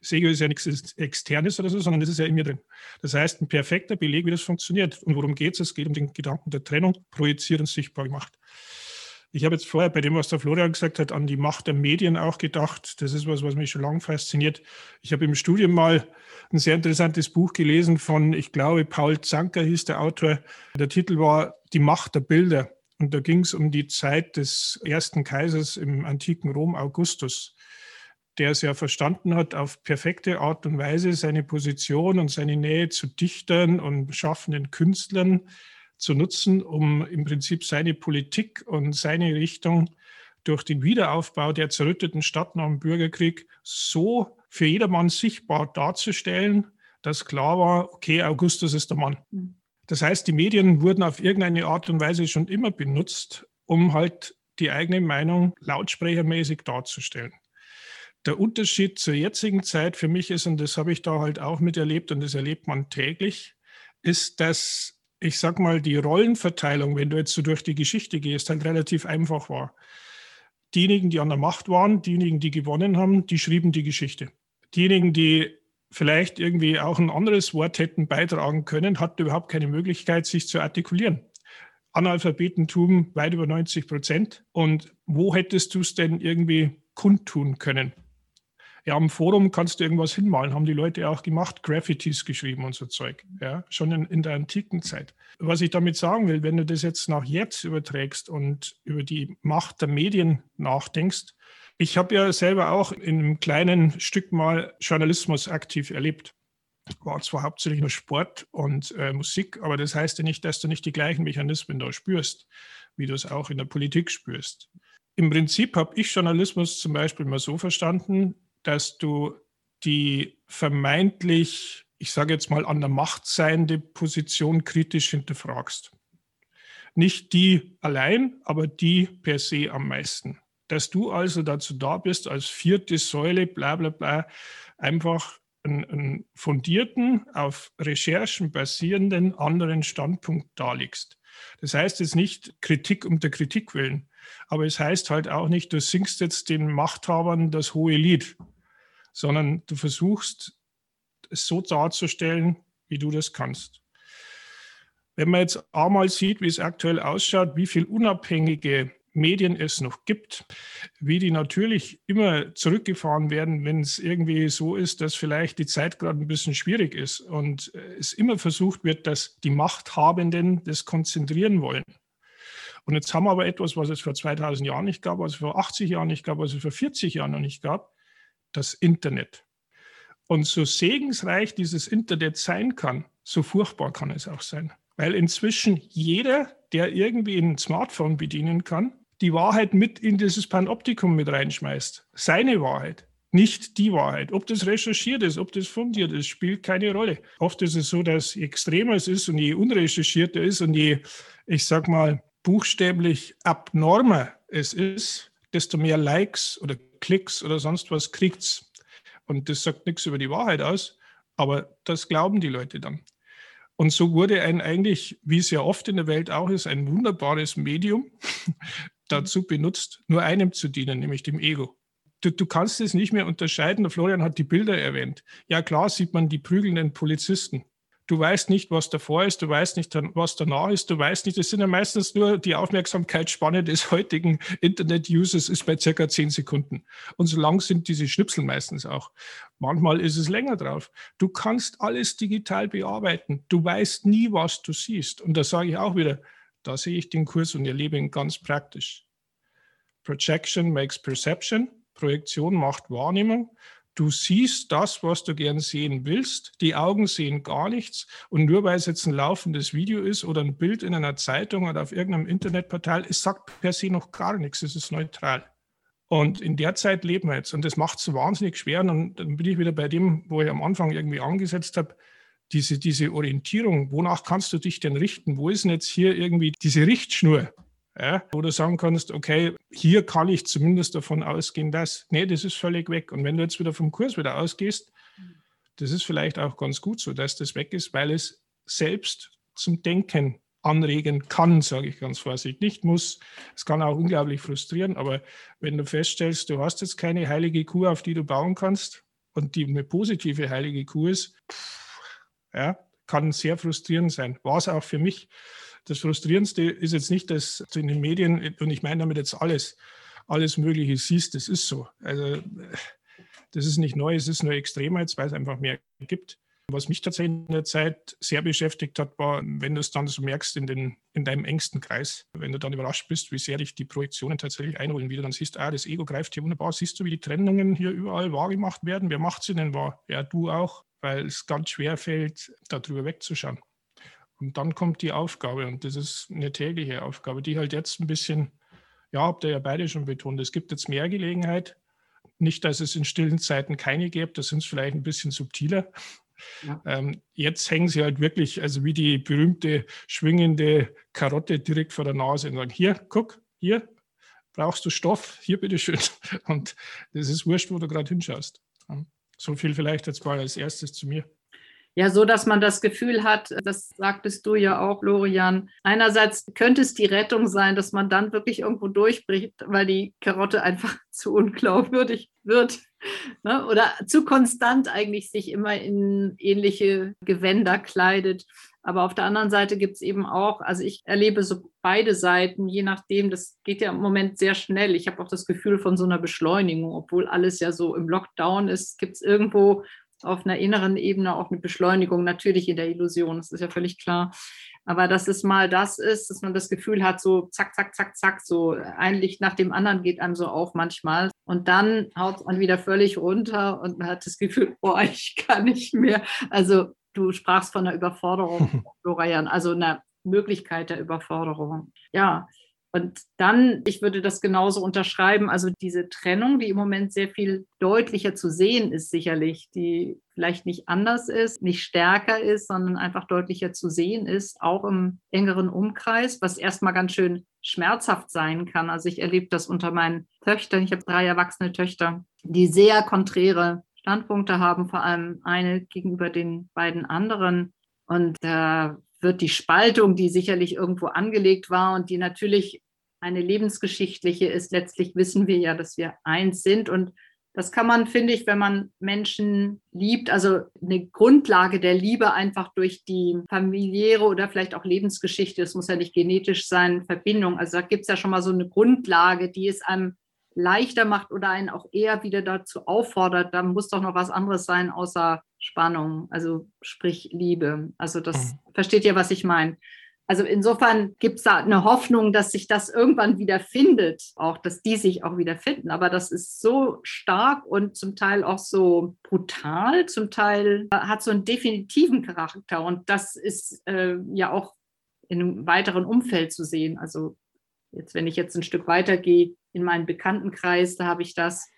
SEGO ist ja nichts Externes oder so, sondern das ist ja in mir drin. Das heißt, ein perfekter Beleg, wie das funktioniert. Und worum geht es? Es geht um den Gedanken der Trennung, projiziert und sichtbar gemacht. Ich habe jetzt vorher bei dem, was der Florian gesagt hat, an die Macht der Medien auch gedacht. Das ist was, was mich schon lange fasziniert. Ich habe im Studium mal ein sehr interessantes Buch gelesen von, ich glaube, Paul Zanker hieß der Autor. Der Titel war Die Macht der Bilder. Und da ging es um die Zeit des ersten Kaisers im antiken Rom, Augustus der es ja verstanden hat, auf perfekte Art und Weise seine Position und seine Nähe zu Dichtern und schaffenden Künstlern zu nutzen, um im Prinzip seine Politik und seine Richtung durch den Wiederaufbau der zerrütteten Stadt nach dem Bürgerkrieg so für jedermann sichtbar darzustellen, dass klar war, okay, Augustus ist der Mann. Hm. Das heißt, die Medien wurden auf irgendeine Art und Weise schon immer benutzt, um halt die eigene Meinung lautsprechermäßig darzustellen. Der Unterschied zur jetzigen Zeit für mich ist, und das habe ich da halt auch miterlebt und das erlebt man täglich, ist, dass ich sag mal, die Rollenverteilung, wenn du jetzt so durch die Geschichte gehst, halt relativ einfach war. Diejenigen, die an der Macht waren, diejenigen, die gewonnen haben, die schrieben die Geschichte. Diejenigen, die vielleicht irgendwie auch ein anderes Wort hätten beitragen können, hatten überhaupt keine Möglichkeit, sich zu artikulieren. Analphabetentum weit über 90 Prozent. Und wo hättest du es denn irgendwie kundtun können? Ja, am Forum kannst du irgendwas hinmalen, haben die Leute auch gemacht, Graffitis geschrieben und so Zeug, ja, schon in, in der antiken Zeit. Was ich damit sagen will, wenn du das jetzt nach jetzt überträgst und über die Macht der Medien nachdenkst, ich habe ja selber auch in einem kleinen Stück mal Journalismus aktiv erlebt. War zwar hauptsächlich nur Sport und äh, Musik, aber das heißt ja nicht, dass du nicht die gleichen Mechanismen da spürst, wie du es auch in der Politik spürst. Im Prinzip habe ich Journalismus zum Beispiel mal so verstanden, dass du die vermeintlich, ich sage jetzt mal, an der Macht seiende Position kritisch hinterfragst. Nicht die allein, aber die per se am meisten. Dass du also dazu da bist, als vierte Säule, bla bla bla, einfach einen, fundierten, auf Recherchen basierenden anderen Standpunkt darlegst. Das heißt jetzt nicht Kritik um der Kritik willen, aber es heißt halt auch nicht, du singst jetzt den Machthabern das hohe Lied, sondern du versuchst es so darzustellen, wie du das kannst. Wenn man jetzt einmal sieht, wie es aktuell ausschaut, wie viele unabhängige Medien es noch gibt, wie die natürlich immer zurückgefahren werden, wenn es irgendwie so ist, dass vielleicht die Zeit gerade ein bisschen schwierig ist und es immer versucht wird, dass die Machthabenden das konzentrieren wollen. Und jetzt haben wir aber etwas, was es vor 2000 Jahren nicht gab, was es vor 80 Jahren nicht gab, was es vor 40 Jahren noch nicht gab, das Internet. Und so segensreich dieses Internet sein kann, so furchtbar kann es auch sein. Weil inzwischen jeder, der irgendwie ein Smartphone bedienen kann, die Wahrheit mit in dieses Panoptikum mit reinschmeißt. Seine Wahrheit, nicht die Wahrheit. Ob das recherchiert ist, ob das fundiert ist, spielt keine Rolle. Oft ist es so, dass je extremer es ist und je unrecherchierter ist und je, ich sag mal, buchstäblich abnormer es ist, desto mehr Likes oder Klicks oder sonst was kriegt's. Und das sagt nichts über die Wahrheit aus, aber das glauben die Leute dann. Und so wurde ein eigentlich, wie es ja oft in der Welt auch ist, ein wunderbares Medium dazu benutzt, nur einem zu dienen, nämlich dem Ego. Du, du, kannst es nicht mehr unterscheiden. Der Florian hat die Bilder erwähnt. Ja, klar sieht man die prügelnden Polizisten. Du weißt nicht, was davor ist, du weißt nicht, was danach ist, du weißt nicht, es sind ja meistens nur die Aufmerksamkeitsspanne des heutigen Internet-Users ist bei circa zehn Sekunden. Und so lang sind diese Schnipsel meistens auch. Manchmal ist es länger drauf. Du kannst alles digital bearbeiten. Du weißt nie, was du siehst. Und da sage ich auch wieder, da sehe ich den Kurs und erlebe ihn ganz praktisch. Projection makes perception. Projektion macht Wahrnehmung. Du siehst das, was du gern sehen willst. Die Augen sehen gar nichts. Und nur weil es jetzt ein laufendes Video ist oder ein Bild in einer Zeitung oder auf irgendeinem Internetportal, es sagt per se noch gar nichts. Es ist neutral. Und in der Zeit leben wir jetzt. Und das macht es wahnsinnig schwer. Und dann bin ich wieder bei dem, wo ich am Anfang irgendwie angesetzt habe. Diese, diese Orientierung, wonach kannst du dich denn richten? Wo ist denn jetzt hier irgendwie diese Richtschnur? Ja, wo du sagen kannst, okay, hier kann ich zumindest davon ausgehen, dass, nee, das ist völlig weg. Und wenn du jetzt wieder vom Kurs wieder ausgehst, das ist vielleicht auch ganz gut so, dass das weg ist, weil es selbst zum Denken anregen kann, sage ich ganz vorsichtig. Nicht muss, es kann auch unglaublich frustrieren, aber wenn du feststellst, du hast jetzt keine heilige Kuh, auf die du bauen kannst und die eine positive heilige Kuh ist, ja, kann sehr frustrierend sein. War es auch für mich. Das Frustrierendste ist jetzt nicht, dass du in den Medien, und ich meine damit jetzt alles, alles Mögliche siehst, das ist so. Also das ist nicht neu, es ist nur extremer jetzt, weil es einfach mehr gibt. Was mich tatsächlich in der Zeit sehr beschäftigt hat, war, wenn du es dann so merkst in, den, in deinem engsten Kreis, wenn du dann überrascht bist, wie sehr dich die Projektionen tatsächlich einholen, wie du dann siehst, ah, das Ego greift hier wunderbar, siehst du, wie die Trennungen hier überall wahrgemacht werden, wer macht sie denn wahr? Ja, du auch, weil es ganz schwer fällt, darüber wegzuschauen. Und dann kommt die Aufgabe und das ist eine tägliche Aufgabe, die halt jetzt ein bisschen, ja, habt ihr ja beide schon betont, es gibt jetzt mehr Gelegenheit. Nicht, dass es in stillen Zeiten keine gäbe, das sind es vielleicht ein bisschen subtiler. Ja. Ähm, jetzt hängen sie halt wirklich, also wie die berühmte schwingende Karotte direkt vor der Nase und sagen, hier, guck, hier, brauchst du Stoff? Hier bitteschön. Und das ist wurscht, wo du gerade hinschaust. So viel vielleicht jetzt mal als erstes zu mir. Ja, so dass man das Gefühl hat, das sagtest du ja auch, Lorian. Einerseits könnte es die Rettung sein, dass man dann wirklich irgendwo durchbricht, weil die Karotte einfach zu unglaubwürdig wird. Ne? Oder zu konstant eigentlich sich immer in ähnliche Gewänder kleidet. Aber auf der anderen Seite gibt es eben auch, also ich erlebe so beide Seiten, je nachdem, das geht ja im Moment sehr schnell. Ich habe auch das Gefühl von so einer Beschleunigung, obwohl alles ja so im Lockdown ist, gibt es irgendwo auf einer inneren Ebene auch eine Beschleunigung, natürlich in der Illusion, das ist ja völlig klar. Aber dass es mal das ist, dass man das Gefühl hat, so zack, zack, zack, zack, so ein Licht nach dem anderen geht einem so auf manchmal. Und dann haut man wieder völlig runter und man hat das Gefühl, oh, ich kann nicht mehr. Also du sprachst von einer Überforderung, Florian, also einer Möglichkeit der Überforderung. Ja, und dann, ich würde das genauso unterschreiben, also diese Trennung, die im Moment sehr viel deutlicher zu sehen ist, sicherlich, die vielleicht nicht anders ist, nicht stärker ist, sondern einfach deutlicher zu sehen ist, auch im engeren Umkreis, was erstmal ganz schön schmerzhaft sein kann. Also ich erlebe das unter meinen Töchtern. Ich habe drei erwachsene Töchter, die sehr konträre Standpunkte haben, vor allem eine gegenüber den beiden anderen. Und da wird die Spaltung, die sicherlich irgendwo angelegt war und die natürlich eine lebensgeschichtliche ist, letztlich wissen wir ja, dass wir eins sind. Und das kann man, finde ich, wenn man Menschen liebt, also eine Grundlage der Liebe einfach durch die familiäre oder vielleicht auch Lebensgeschichte, es muss ja nicht genetisch sein, Verbindung. Also da gibt es ja schon mal so eine Grundlage, die es einem leichter macht oder einen auch eher wieder dazu auffordert, da muss doch noch was anderes sein außer Spannung, also sprich Liebe. Also das mhm. versteht ihr, was ich meine. Also insofern gibt es da eine Hoffnung, dass sich das irgendwann wieder findet, auch dass die sich auch wieder finden. Aber das ist so stark und zum Teil auch so brutal, zum Teil hat so einen definitiven Charakter. Und das ist äh, ja auch in einem weiteren Umfeld zu sehen. Also jetzt, wenn ich jetzt ein Stück weitergehe in meinen Bekanntenkreis, da habe ich das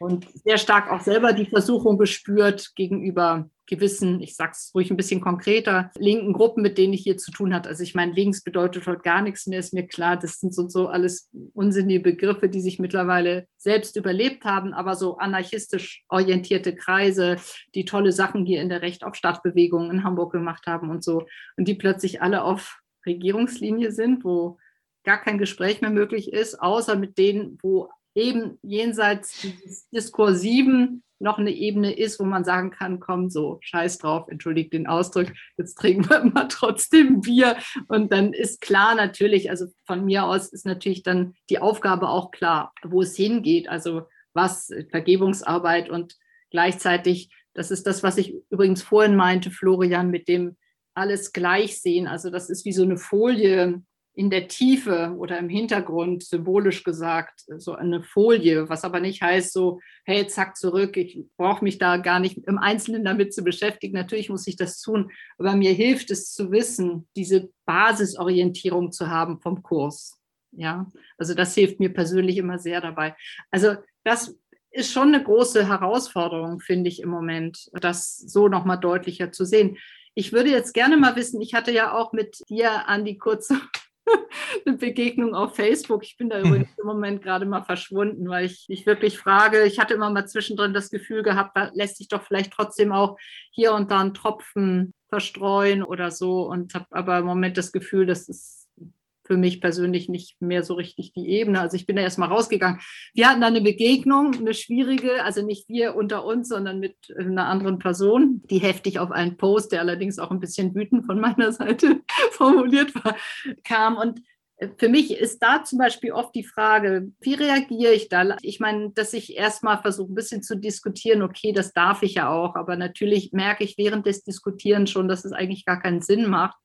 und sehr stark auch selber die Versuchung gespürt gegenüber gewissen, ich sage es ruhig ein bisschen konkreter, linken Gruppen, mit denen ich hier zu tun hatte. Also ich meine, links bedeutet heute gar nichts mehr, ist mir klar. Das sind so, so alles unsinnige Begriffe, die sich mittlerweile selbst überlebt haben, aber so anarchistisch orientierte Kreise, die tolle Sachen hier in der Recht auf Stadtbewegung in Hamburg gemacht haben und so. Und die plötzlich alle auf Regierungslinie sind, wo gar kein Gespräch mehr möglich ist, außer mit denen, wo eben jenseits dieses Diskursiven noch eine Ebene ist, wo man sagen kann, komm, so, scheiß drauf, entschuldigt den Ausdruck, jetzt trinken wir mal trotzdem Bier. Und dann ist klar natürlich, also von mir aus ist natürlich dann die Aufgabe auch klar, wo es hingeht, also was Vergebungsarbeit und gleichzeitig, das ist das, was ich übrigens vorhin meinte, Florian, mit dem alles gleich sehen. Also das ist wie so eine Folie, in der Tiefe oder im Hintergrund, symbolisch gesagt, so eine Folie, was aber nicht heißt so, hey, zack, zurück, ich brauche mich da gar nicht im Einzelnen damit zu beschäftigen. Natürlich muss ich das tun, aber mir hilft es zu wissen, diese Basisorientierung zu haben vom Kurs. Ja, also das hilft mir persönlich immer sehr dabei. Also das ist schon eine große Herausforderung, finde ich im Moment, das so nochmal deutlicher zu sehen. Ich würde jetzt gerne mal wissen, ich hatte ja auch mit dir, Andi, kurze eine Begegnung auf Facebook. Ich bin da übrigens im Moment gerade mal verschwunden, weil ich mich wirklich frage, ich hatte immer mal zwischendrin das Gefühl gehabt, da lässt sich doch vielleicht trotzdem auch hier und da ein Tropfen verstreuen oder so und habe aber im Moment das Gefühl, dass es für mich persönlich nicht mehr so richtig die Ebene. Also ich bin da erstmal rausgegangen. Wir hatten da eine Begegnung, eine schwierige, also nicht wir unter uns, sondern mit einer anderen Person, die heftig auf einen Post, der allerdings auch ein bisschen wütend von meiner Seite formuliert war, kam. Und für mich ist da zum Beispiel oft die Frage, wie reagiere ich da? Ich meine, dass ich erstmal versuche, ein bisschen zu diskutieren, okay, das darf ich ja auch, aber natürlich merke ich während des Diskutierens schon, dass es eigentlich gar keinen Sinn macht,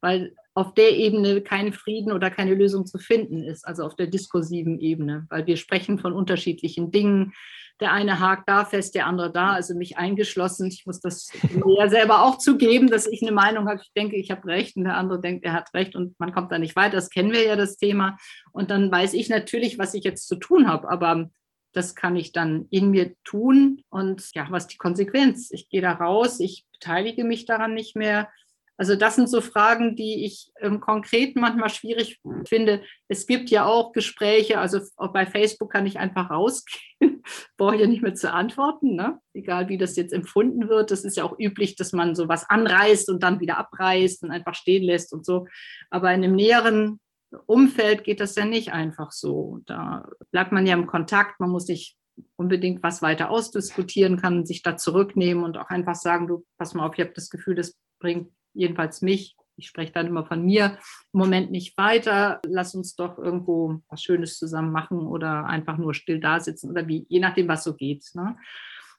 weil auf der Ebene kein Frieden oder keine Lösung zu finden ist, also auf der diskursiven Ebene, weil wir sprechen von unterschiedlichen Dingen. Der eine hakt da fest, der andere da, also mich eingeschlossen. Ich muss das mir ja selber auch zugeben, dass ich eine Meinung habe. Ich denke, ich habe recht und der andere denkt, er hat recht und man kommt da nicht weiter. Das kennen wir ja, das Thema. Und dann weiß ich natürlich, was ich jetzt zu tun habe, aber das kann ich dann in mir tun. Und ja, was die Konsequenz? Ich gehe da raus, ich beteilige mich daran nicht mehr Also das sind so Fragen, die ich im Konkreten manchmal schwierig finde. Es gibt ja auch Gespräche, also bei Facebook kann ich einfach rausgehen, brauche ja nicht mehr zu antworten, ne? egal wie das jetzt empfunden wird. Das ist ja auch üblich, dass man sowas anreißt und dann wieder abreißt und einfach stehen lässt und so. Aber in einem näheren Umfeld geht das ja nicht einfach so. Da bleibt man ja im Kontakt, man muss sich unbedingt was weiter ausdiskutieren, kann sich da zurücknehmen und auch einfach sagen, du, pass mal auf, ich habe das Gefühl, das bringt jedenfalls mich, ich spreche dann immer von mir, im Moment nicht weiter. Lass uns doch irgendwo was Schönes zusammen machen oder einfach nur still da sitzen oder wie, je nachdem, was so geht. Ne?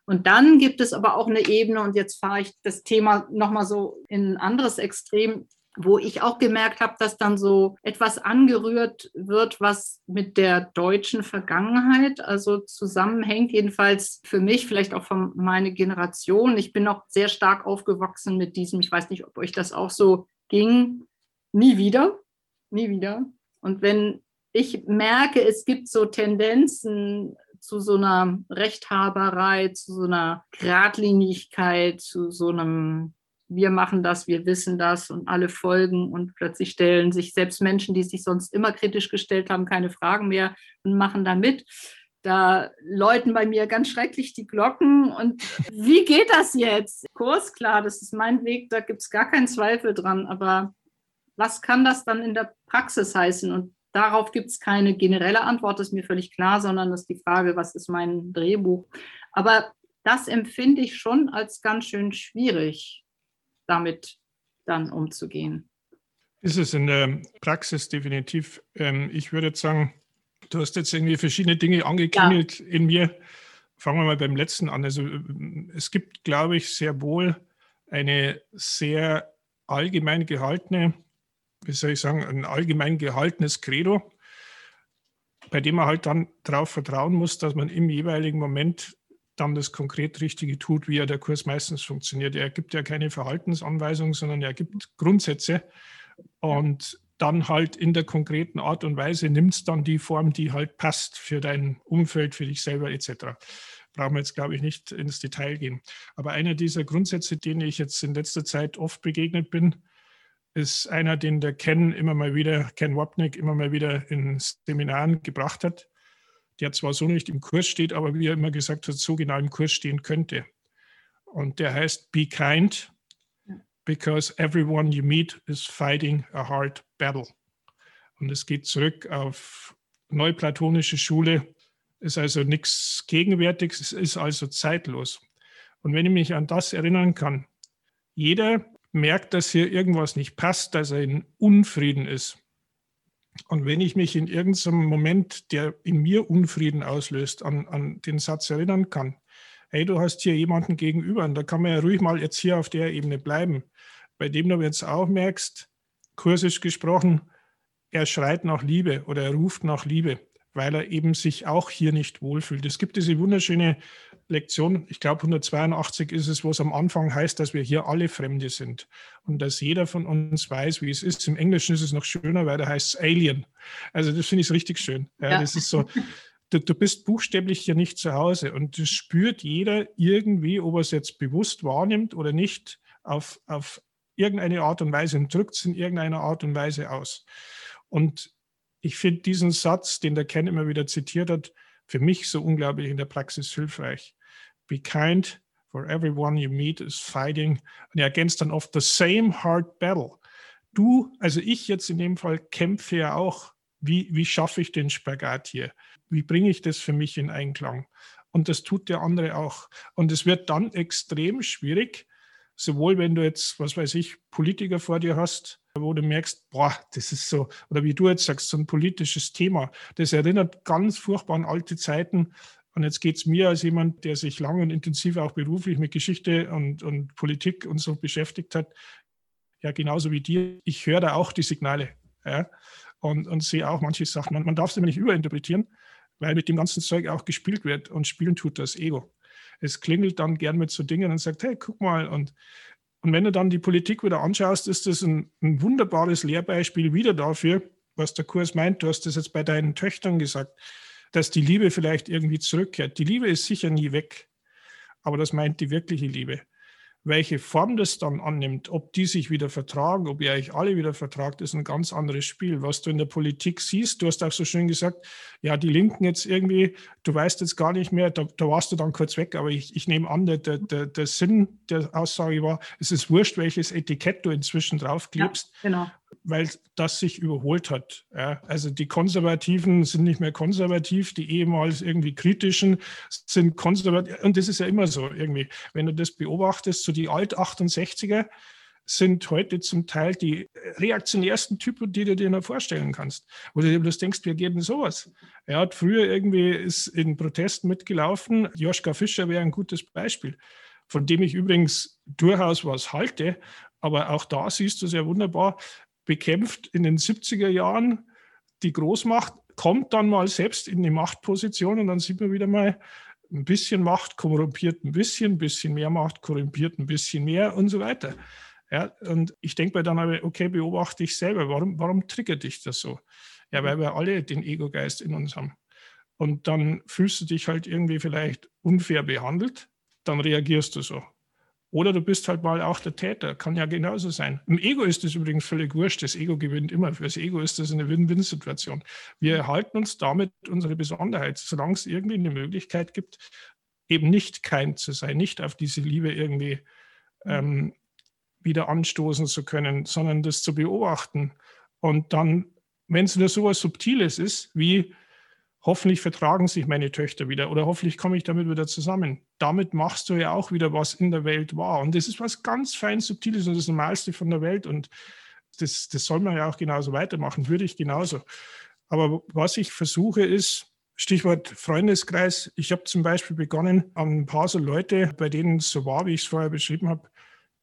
Und dann gibt es aber auch eine Ebene, und jetzt fahre ich das Thema nochmal so in ein anderes Extrem wo ich auch gemerkt habe, dass dann so etwas angerührt wird, was mit der deutschen Vergangenheit also zusammenhängt, jedenfalls für mich, vielleicht auch von meiner Generation. Ich bin noch sehr stark aufgewachsen mit diesem, ich weiß nicht, ob euch das auch so ging, nie wieder, nie wieder. Und wenn ich merke, es gibt so Tendenzen zu so einer Rechthaberei, zu so einer Gradlinigkeit, zu so einem wir machen das, wir wissen das und alle folgen und plötzlich stellen sich selbst Menschen, die sich sonst immer kritisch gestellt haben, keine Fragen mehr und machen da mit. Da läuten bei mir ganz schrecklich die Glocken. Und wie geht das jetzt? Kurs, klar, das ist mein Weg, da gibt es gar keinen Zweifel dran. Aber was kann das dann in der Praxis heißen? Und darauf gibt es keine generelle Antwort, das ist mir völlig klar, sondern das ist die Frage, was ist mein Drehbuch? Aber das empfinde ich schon als ganz schön schwierig damit dann umzugehen. Ist es in der Praxis definitiv. Ähm, ich würde jetzt sagen, du hast jetzt irgendwie verschiedene Dinge angeklingelt ja. in mir. Fangen wir mal beim letzten an. Also es gibt, glaube ich, sehr wohl eine sehr allgemein gehaltene, wie soll ich sagen, ein allgemein gehaltenes Credo, bei dem man halt dann darauf vertrauen muss, dass man im jeweiligen Moment dann das konkret Richtige tut, wie ja der Kurs meistens funktioniert. Er gibt ja keine Verhaltensanweisungen, sondern er gibt Grundsätze und dann halt in der konkreten Art und Weise nimmt es dann die Form, die halt passt für dein Umfeld, für dich selber etc. Brauchen wir jetzt, glaube ich, nicht ins Detail gehen. Aber einer dieser Grundsätze, denen ich jetzt in letzter Zeit oft begegnet bin, ist einer, den der Ken immer mal wieder, Ken Wapnick immer mal wieder in Seminaren gebracht hat der zwar so nicht im Kurs steht, aber wie er immer gesagt hat, so genau im Kurs stehen könnte. Und der heißt Be kind, because everyone you meet is fighting a hard battle. Und es geht zurück auf neuplatonische Schule, ist also nichts Gegenwärtiges, es ist also zeitlos. Und wenn ich mich an das erinnern kann, jeder merkt, dass hier irgendwas nicht passt, dass er in Unfrieden ist. Und wenn ich mich in irgendeinem Moment, der in mir Unfrieden auslöst, an, an den Satz erinnern kann, hey, du hast hier jemanden gegenüber, und da kann man ja ruhig mal jetzt hier auf der Ebene bleiben, bei dem du jetzt auch merkst, kursisch gesprochen, er schreit nach Liebe oder er ruft nach Liebe, weil er eben sich auch hier nicht wohlfühlt. Es gibt diese wunderschöne Lektion, ich glaube 182 ist es, wo es am Anfang heißt, dass wir hier alle Fremde sind und dass jeder von uns weiß, wie es ist. Im Englischen ist es noch schöner, weil da heißt es Alien. Also das finde ich richtig schön. Ja, ja. Das ist so, du, du, bist buchstäblich hier nicht zu Hause und das spürt jeder irgendwie, ob er es jetzt bewusst wahrnimmt oder nicht, auf, auf irgendeine Art und Weise und drückt es in irgendeiner Art und Weise aus. Und ich finde diesen Satz, den der Ken immer wieder zitiert hat, für mich so unglaublich in der Praxis hilfreich. Be kind, for everyone you meet is fighting. Und er ergänzt dann oft the same hard battle. Du, also ich jetzt in dem Fall, kämpfe ja auch. Wie, wie schaffe ich den Spagat hier? Wie bringe ich das für mich in Einklang? Und das tut der andere auch. Und es wird dann extrem schwierig, sowohl wenn du jetzt, was weiß ich, Politiker vor dir hast, wo du merkst, boah, das ist so, oder wie du jetzt sagst, so ein politisches Thema. Das erinnert ganz furchtbar an alte Zeiten. Und jetzt geht es mir als jemand, der sich lange und intensiv auch beruflich mit Geschichte und, und Politik und so beschäftigt hat, ja, genauso wie dir. Ich höre da auch die Signale ja, und, und sehe auch manche Sachen. Man, man darf sie nicht überinterpretieren, weil mit dem ganzen Zeug auch gespielt wird und spielen tut das Ego. Es klingelt dann gern mit so Dingen und sagt, hey, guck mal, und und wenn du dann die Politik wieder anschaust, ist das ein, ein wunderbares Lehrbeispiel wieder dafür, was der Kurs meint. Du hast das jetzt bei deinen Töchtern gesagt, dass die Liebe vielleicht irgendwie zurückkehrt. Die Liebe ist sicher nie weg, aber das meint die wirkliche Liebe. welche Form das dann annimmt, ob die sich wieder vertragen, ob ihr euch alle wieder vertragt, ist ein ganz anderes Spiel. Was du in der Politik siehst, du hast auch so schön gesagt, ja, die Linken jetzt irgendwie, du weißt jetzt gar nicht mehr, da, da warst du dann kurz weg, aber ich, ich nehme an, der, der, der Sinn der Aussage war, es ist wurscht, welches Etikett du inzwischen draufklebst. Ja, genau weil das sich überholt hat. Ja, also die Konservativen sind nicht mehr konservativ, die ehemals irgendwie kritischen sind konservativ. Und das ist ja immer so irgendwie. Wenn du das beobachtest, so die Alt-68er sind heute zum Teil die reaktionärsten Typen, die du dir noch vorstellen kannst. Wo du dir bloß denkst, wie geht denn sowas? Er hat früher irgendwie ist in Protesten mitgelaufen. Joschka Fischer wäre ein gutes Beispiel, von dem ich übrigens durchaus was halte. Aber auch da siehst du sehr wunderbar, bekämpft in den 70er Jahren die Großmacht, kommt dann mal selbst in die Machtposition und dann sieht man wieder mal, ein bisschen Macht korrumpiert ein bisschen, ein bisschen mehr Macht korrumpiert ein bisschen mehr und so weiter. Ja, und ich denke mir dann aber, okay, beobachte ich selber, warum, warum triggert dich das so? Ja, weil wir alle den Ego-Geist in uns haben. Und dann fühlst du dich halt irgendwie vielleicht unfair behandelt, dann reagierst du so. Oder du bist halt mal auch der Täter, kann ja genauso sein. Im Ego ist das übrigens völlig wurscht, das Ego gewinnt immer. Für das Ego ist das eine Win-Win-Situation. Wir erhalten uns damit unsere Besonderheit, solange es irgendwie eine Möglichkeit gibt, eben nicht kein zu sein, nicht auf diese Liebe irgendwie ähm, wieder anstoßen zu können, sondern das zu beobachten. Und dann, wenn es nur so etwas Subtiles ist, wie hoffentlich vertragen sich meine Töchter wieder oder hoffentlich komme ich damit wieder zusammen. Damit machst du ja auch wieder was in der Welt wahr. Und das ist was ganz fein Subtiles und das Normalste von der Welt. Und das, das soll man ja auch genauso weitermachen, würde ich genauso. Aber was ich versuche ist, Stichwort Freundeskreis. Ich habe zum Beispiel begonnen, an ein paar so Leute, bei denen es so war, wie ich es vorher beschrieben habe,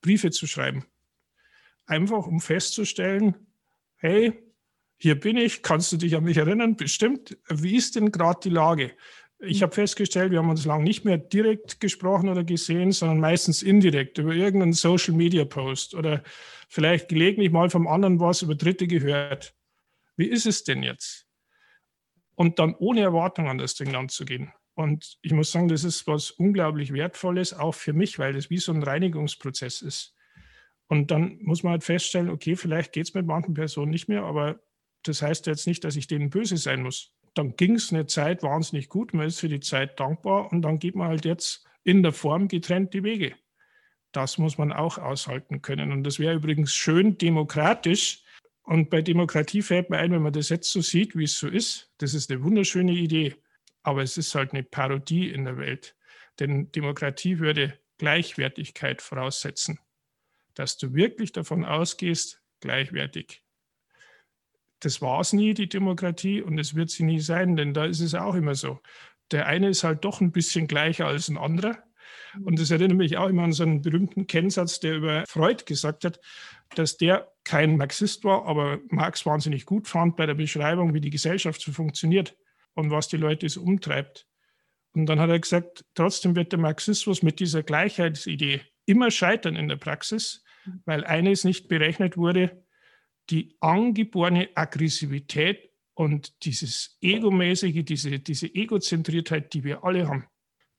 Briefe zu schreiben. Einfach um festzustellen, hey, hier bin ich, kannst du dich an mich erinnern? Bestimmt. Wie ist denn gerade die Lage? Ich habe festgestellt, wir haben uns lange nicht mehr direkt gesprochen oder gesehen, sondern meistens indirekt über irgendeinen Social Media Post oder vielleicht gelegentlich mal vom anderen was über Dritte gehört. Wie ist es denn jetzt? Und dann ohne Erwartung an das Ding anzugehen. Und ich muss sagen, das ist was unglaublich Wertvolles, auch für mich, weil das wie so ein Reinigungsprozess ist. Und dann muss man halt feststellen, okay, vielleicht geht es mit manchen Personen nicht mehr, aber das heißt jetzt nicht, dass ich denen böse sein muss. Dann ging es eine Zeit wahnsinnig gut, man ist für die Zeit dankbar und dann geht man halt jetzt in der Form getrennt die Wege. Das muss man auch aushalten können. Und das wäre übrigens schön demokratisch. Und bei Demokratie fällt mir ein, wenn man das jetzt so sieht, wie es so ist, das ist eine wunderschöne Idee. Aber es ist halt eine Parodie in der Welt. Denn Demokratie würde Gleichwertigkeit voraussetzen. Dass du wirklich davon ausgehst, gleichwertig das war es nie, die Demokratie, und es wird sie nie sein, denn da ist es auch immer so. Der eine ist halt doch ein bisschen gleicher als ein anderer. Und das erinnert mich auch immer an so einen berühmten Kennsatz, der über Freud gesagt hat, dass der kein Marxist war, aber Marx wahnsinnig gut fand bei der Beschreibung, wie die Gesellschaft so funktioniert und was die Leute so umtreibt. Und dann hat er gesagt, trotzdem wird der Marxismus mit dieser Gleichheitsidee immer scheitern in der Praxis, weil eines nicht berechnet wurde, die angeborene Aggressivität und dieses Egomäßige, diese, diese Egozentriertheit, die wir alle haben.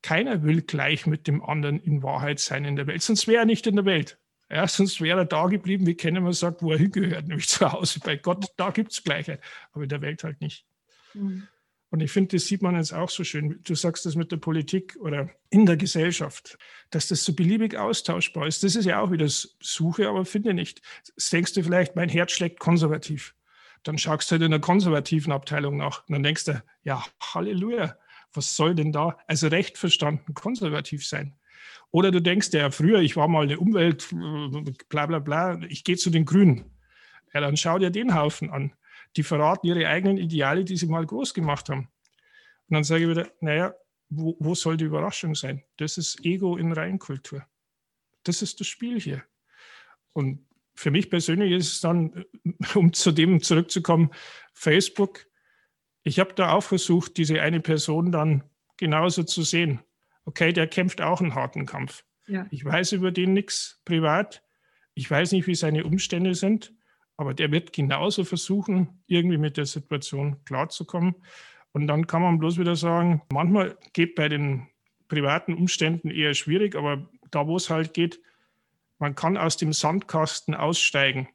Keiner will gleich mit dem anderen in Wahrheit sein in der Welt, sonst wäre er nicht in der Welt. Ja, sonst wäre er da geblieben, wie Kennemer sagt, wo er hingehört, nämlich zu Hause bei Gott. Da gibt es Gleichheit, aber in der Welt halt nicht. Mhm. Und ich finde, das sieht man jetzt auch so schön. Du sagst das mit der Politik oder in der Gesellschaft, dass das so beliebig austauschbar ist. Das ist ja auch wieder Suche, aber finde nicht. Jetzt denkst du vielleicht, mein Herz schlägt konservativ. Dann schaust du halt in der konservativen Abteilung nach und dann denkst du, ja, Halleluja, was soll denn da, also recht verstanden, konservativ sein? Oder du denkst ja, früher, ich war mal eine Umwelt, bla bla bla, ich gehe zu den Grünen. Ja, dann schau dir den Haufen an die verraten ihre eigenen Ideale, die sie mal groß gemacht haben. Und dann sage ich wieder, naja, wo, wo soll die Überraschung sein? Das ist Ego in Reinkultur. Das ist das Spiel hier. Und für mich persönlich ist es dann, um zu dem zurückzukommen, Facebook. Ich habe da auch versucht, diese eine Person dann genauso zu sehen. Okay, der kämpft auch einen harten Kampf. Ja. Ich weiß über den nichts privat. Ich weiß nicht, wie seine Umstände sind. Aber der wird genauso versuchen, irgendwie mit der Situation klarzukommen. Und dann kann man bloß wieder sagen, manchmal geht bei den privaten Umständen eher schwierig, aber da, wo es halt geht, man kann aus dem Sandkasten aussteigen,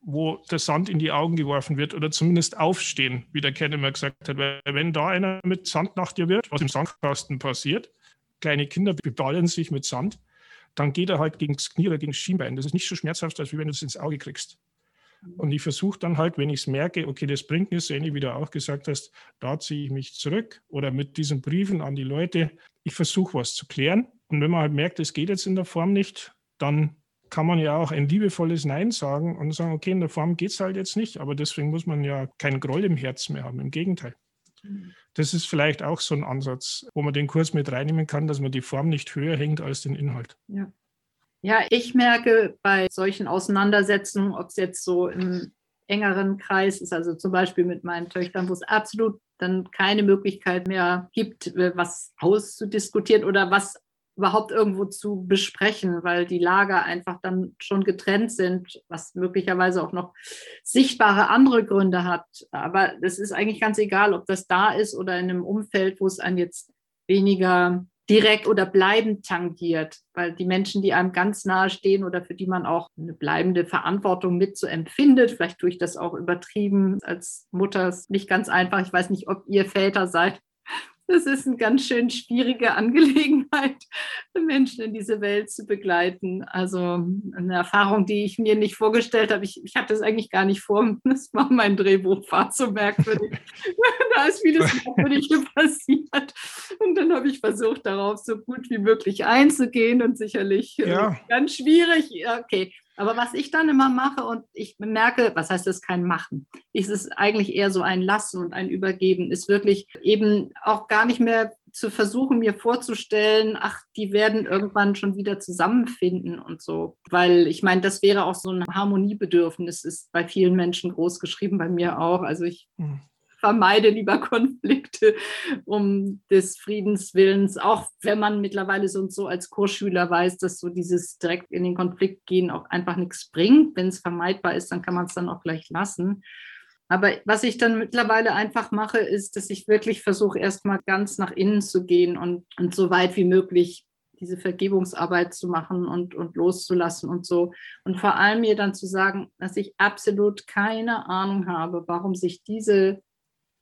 wo der Sand in die Augen geworfen wird oder zumindest aufstehen, wie der Ken immer gesagt hat. Weil wenn da einer mit Sand nach dir wird, was im Sandkasten passiert, kleine Kinder beballen sich mit Sand, dann geht er halt gegen das Knie oder gegen das Schienbein. Das ist nicht so schmerzhaft, als wenn du es ins Auge kriegst. Und ich versuche dann halt, wenn ich es merke, okay, das bringt mir so ähnlich wie du auch gesagt hast, da ziehe ich mich zurück oder mit diesen Briefen an die Leute, ich versuche was zu klären. Und wenn man halt merkt, es geht jetzt in der Form nicht, dann kann man ja auch ein liebevolles Nein sagen und sagen, okay, in der Form geht es halt jetzt nicht, aber deswegen muss man ja keinen Groll im Herzen mehr haben. Im Gegenteil. Mhm. Das ist vielleicht auch so ein Ansatz, wo man den Kurs mit reinnehmen kann, dass man die Form nicht höher hängt als den Inhalt. Ja. Ja, ich merke bei solchen Auseinandersetzungen, ob es jetzt so im engeren Kreis ist, also zum Beispiel mit meinen Töchtern, wo es absolut dann keine Möglichkeit mehr gibt, äh, was auszudiskutieren oder was überhaupt irgendwo zu besprechen, weil die Lager einfach dann schon getrennt sind, was möglicherweise auch noch sichtbare andere Gründe hat. Aber es ist eigentlich ganz egal, ob das da ist oder in einem Umfeld, wo es einem jetzt weniger direkt oder bleibend tangiert, weil die Menschen, die einem ganz nahe stehen oder für die man auch eine bleibende Verantwortung mit so empfindet, vielleicht tue ich das auch übertrieben als Mutter, ist nicht ganz einfach. Ich weiß nicht, ob ihr Väter seid, das ist eine ganz schön schwierige Angelegenheit, Menschen in diese Welt zu begleiten. Also eine Erfahrung, die ich mir nicht vorgestellt habe. Ich, ich hatte es eigentlich gar nicht vor. Das war mein Drehbuch, war so merkwürdig. da ist vieles Merkwürdiges passiert. Und dann habe ich versucht, darauf so gut wie möglich einzugehen und sicherlich äh, ja. ganz schwierig. Okay, aber was ich dann immer mache und ich merke, was heißt das kein Machen? Es ist eigentlich eher so ein Lassen und ein Übergeben, ist wirklich eben auch gar nicht mehr zu versuchen, mir vorzustellen, ach, die werden irgendwann schon wieder zusammenfinden und so. Weil ich meine, das wäre auch so ein Harmoniebedürfnis, ist bei vielen Menschen groß geschrieben, bei mir auch. Also ich hm vermeide lieber Konflikte um des Friedens willens, auch wenn man mittlerweile so und so als Kursschüler weiß, dass so dieses direkt in den Konflikt gehen auch einfach nichts bringt. Wenn es vermeidbar ist, dann kann man es dann auch gleich lassen. Aber was ich dann mittlerweile einfach mache, ist, dass ich wirklich versuche, erstmal ganz nach innen zu gehen und, und so weit wie möglich diese Vergebungsarbeit zu machen und, und loszulassen und so. Und vor allem mir dann zu sagen, dass ich absolut keine Ahnung habe, warum sich diese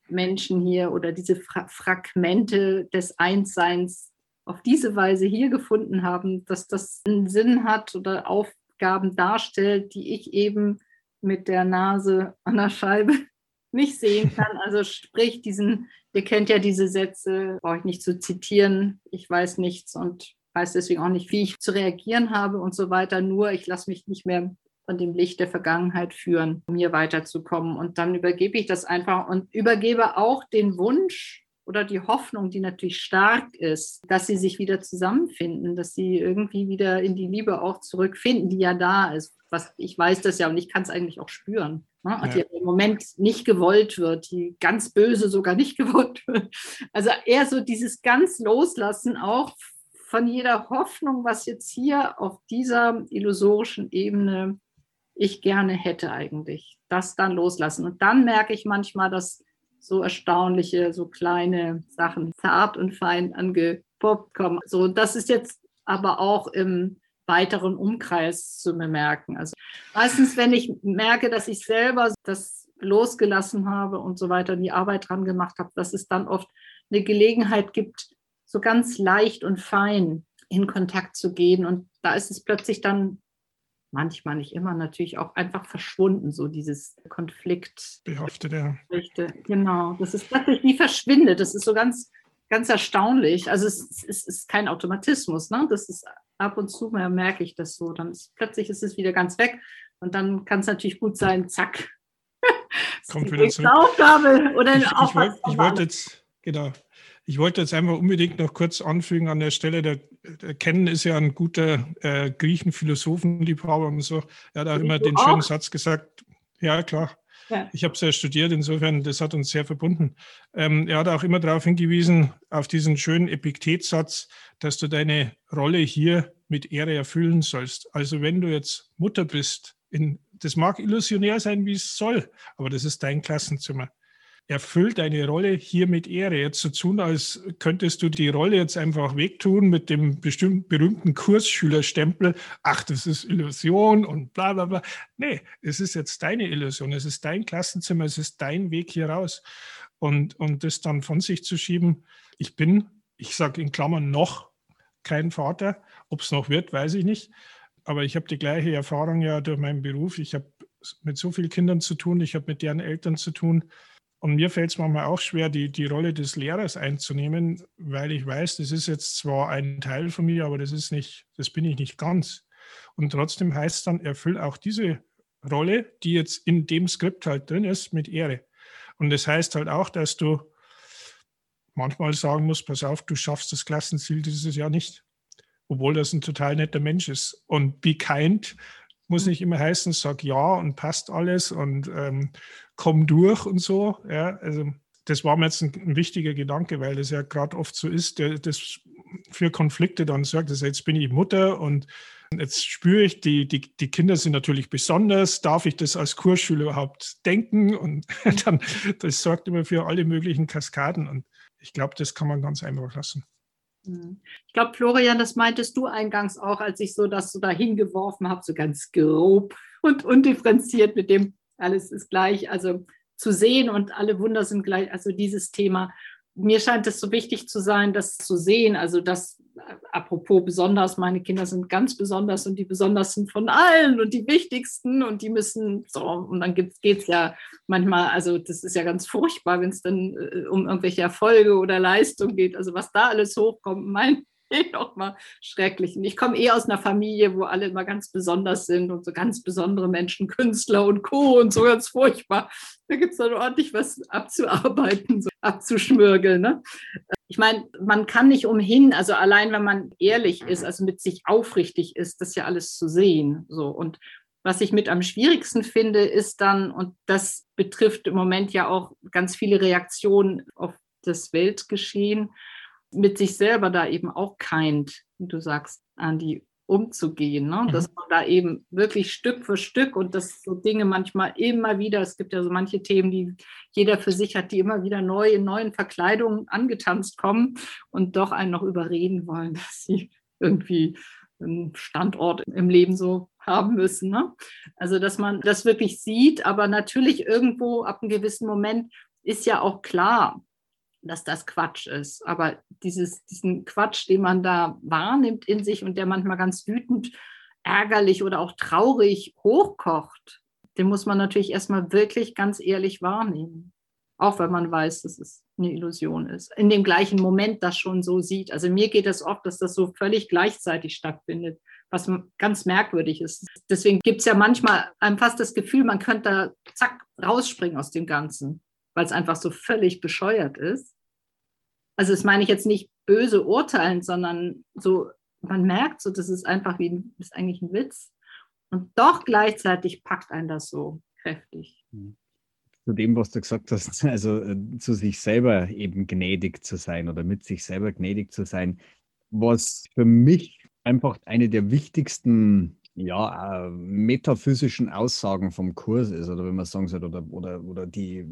Menschen hier oder diese Fra Fragmente des Einsseins auf diese Weise hier gefunden haben, dass das einen Sinn hat oder Aufgaben darstellt, die ich eben mit der Nase an der Scheibe nicht sehen kann. Also sprich diesen, ihr kennt ja diese Sätze, brauche ich nicht zu zitieren, ich weiß nichts und weiß deswegen auch nicht, wie ich zu reagieren habe und so weiter. Nur ich lasse mich nicht mehr von dem Licht der Vergangenheit führen, um hier weiterzukommen. Und dann übergebe ich das einfach und übergebe auch den Wunsch oder die Hoffnung, die natürlich stark ist, dass sie sich wieder zusammenfinden, dass sie irgendwie wieder in die Liebe auch zurückfinden, die ja da ist. Was ich weiß das ja und ich kann es eigentlich auch spüren. Ne? Ja. Die im Moment nicht gewollt wird, die ganz böse sogar nicht gewollt wird. Also eher so dieses ganz Loslassen auch von jeder Hoffnung, was jetzt hier auf dieser illusorischen Ebene ich gerne hätte eigentlich. Das dann loslassen. Und dann merke ich manchmal, dass so erstaunliche, so kleine Sachen zart und fein angepoppt kommen. So, das ist jetzt aber auch im weiteren Umkreis zu bemerken. Also meistens, wenn ich merke, dass ich selber das losgelassen habe und so weiter, die Arbeit dran gemacht habe, dass es dann oft eine Gelegenheit gibt, so ganz leicht und fein in Kontakt zu gehen. Und da ist es plötzlich dann manchmal nicht immer natürlich auch einfach verschwunden, so dieses Konflikt. Behaftete. Genau, das ist plötzlich wie verschwindet. Das ist so ganz, ganz erstaunlich. Also es, es, es ist kein Automatismus, ne? Das ist ab und zu mal merke ich das so. Dann ist, plötzlich ist es wieder ganz weg und dann kann es natürlich gut sein, zack. Kommt wieder zurück. Aufgabe oder ich, ich, wollt, ich wollte jetzt, genau, ich wollte jetzt einfach unbedingt noch kurz anfügen an der Stelle, der, der Ken ist ja ein guter äh, Griechen-Philosophenliebhaber und so. Er hat auch immer den auch? schönen Satz gesagt, ja klar, ja. ich habe es ja studiert, insofern, das hat uns sehr verbunden. Ähm, er hat auch immer darauf hingewiesen, auf diesen schönen Epiktetsatz, dass du deine Rolle hier mit Ehre erfüllen sollst. Also wenn du jetzt Mutter bist, in, das mag illusionär sein, wie es soll, aber das ist dein Klassenzimmer. Erfüll deine Rolle hier mit Ehre. Jetzt so tun, als könntest du die Rolle jetzt einfach wegtun mit dem bestimmten berühmten Kursschülerstempel. Ach, das ist Illusion und bla bla bla. Nee, es ist jetzt deine Illusion, es ist dein Klassenzimmer, es ist dein Weg hier raus. Und, und das dann von sich zu schieben, ich bin, ich sage in Klammern noch kein Vater, ob es noch wird, weiß ich nicht. Aber ich habe die gleiche Erfahrung ja durch meinen Beruf. Ich habe mit so vielen Kindern zu tun, ich habe mit deren Eltern zu tun. Und mir fällt es manchmal auch schwer, die, die Rolle des Lehrers einzunehmen, weil ich weiß, das ist jetzt zwar ein Teil von mir, aber das ist nicht, das bin ich nicht ganz. Und trotzdem heißt es dann, erfüll auch diese Rolle, die jetzt in dem Skript halt drin ist, mit Ehre. Und das heißt halt auch, dass du manchmal sagen musst, pass auf, du schaffst das Klassenziel dieses Jahr nicht. Obwohl das ein total netter Mensch ist. Und be kind muss nicht immer heißen, sag ja und passt alles und ähm, komm durch und so. Ja, also das war mir jetzt ein, ein wichtiger Gedanke, weil das ja gerade oft so ist, der, das für Konflikte dann sorgt. Also jetzt bin ich Mutter und jetzt spüre ich, die, die, die Kinder sind natürlich besonders. Darf ich das als Kursschüler überhaupt denken? Und dann, das sorgt immer für alle möglichen Kaskaden. Und ich glaube, das kann man ganz einfach lassen. Mhm. Ich glaube, Florian, das meintest du eingangs auch, als ich so das so dahin geworfen habe, so ganz grob und undifferenziert mit dem alles ist gleich, also zu sehen und alle Wunder sind gleich, also dieses Thema. Mir scheint es so wichtig zu sein, das zu sehen, also das, apropos besonders, meine Kinder sind ganz besonders und die besondersten von allen und die wichtigsten und die müssen so, und dann geht es ja manchmal, also das ist ja ganz furchtbar, wenn es dann äh, um irgendwelche Erfolge oder Leistung geht, also was da alles hochkommt, mein noch mal schrecklich. Und ich komme eh aus einer Familie, wo alle immer ganz besonders sind und so ganz besondere Menschen, Künstler und Co. und so ganz furchtbar. Da gibt es dann ordentlich was abzuarbeiten, so abzuschmürgeln. Ne? Ich meine, man kann nicht umhin, also allein wenn man ehrlich ist, also mit sich aufrichtig ist, das ja alles zu sehen. So und was ich mit am schwierigsten finde, ist dann, und das betrifft im Moment ja auch ganz viele Reaktionen auf das Weltgeschehen, mit sich selber da eben auch keint, wie du sagst, Andi, umzugehen. Ne? Mhm. Dass man da eben wirklich Stück für Stück und das so Dinge manchmal immer wieder, es gibt ja so manche Themen, die jeder für sich hat, die immer wieder neu in neuen Verkleidungen angetanzt kommen und doch einen noch überreden wollen, dass sie irgendwie einen Standort im Leben so haben müssen. Ne? Also, dass man das wirklich sieht, aber natürlich irgendwo ab einem gewissen Moment ist ja auch klar, dass das Quatsch ist. Aber dieses, diesen Quatsch, den man da wahrnimmt in sich und der manchmal ganz wütend, ärgerlich oder auch traurig hochkocht, den muss man natürlich erstmal wirklich ganz ehrlich wahrnehmen. Auch wenn man weiß, dass es eine Illusion ist. In dem gleichen Moment das schon so sieht. Also mir geht es oft, dass das so völlig gleichzeitig stattfindet, was ganz merkwürdig ist. Deswegen gibt es ja manchmal einem fast das Gefühl, man könnte da zack rausspringen aus dem Ganzen, weil es einfach so völlig bescheuert ist also das meine ich jetzt nicht böse urteilen, sondern so, man merkt so, das ist einfach wie ist eigentlich ein Witz. Und doch gleichzeitig packt einen das so kräftig. Hm. Zu dem, was du gesagt hast, also äh, zu sich selber eben gnädig zu sein oder mit sich selber gnädig zu sein, was für mich einfach eine der wichtigsten ja, äh, metaphysischen Aussagen vom Kurs ist, oder wenn man sagen soll, oder, oder, oder die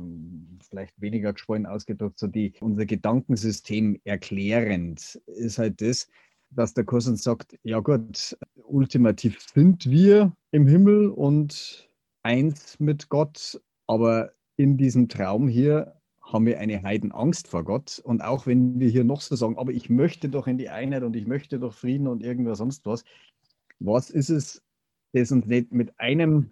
vielleicht weniger geschwollen ausgedrückt, so die unser Gedankensystem erklärend ist halt das, dass der Kurs uns sagt, ja gut, ultimativ sind wir im Himmel und eins mit Gott, aber in diesem Traum hier haben wir eine Heidenangst vor Gott. Und auch wenn wir hier noch so sagen, aber ich möchte doch in die Einheit und ich möchte doch Frieden und irgendwas sonst was, was ist es, das uns nicht mit einem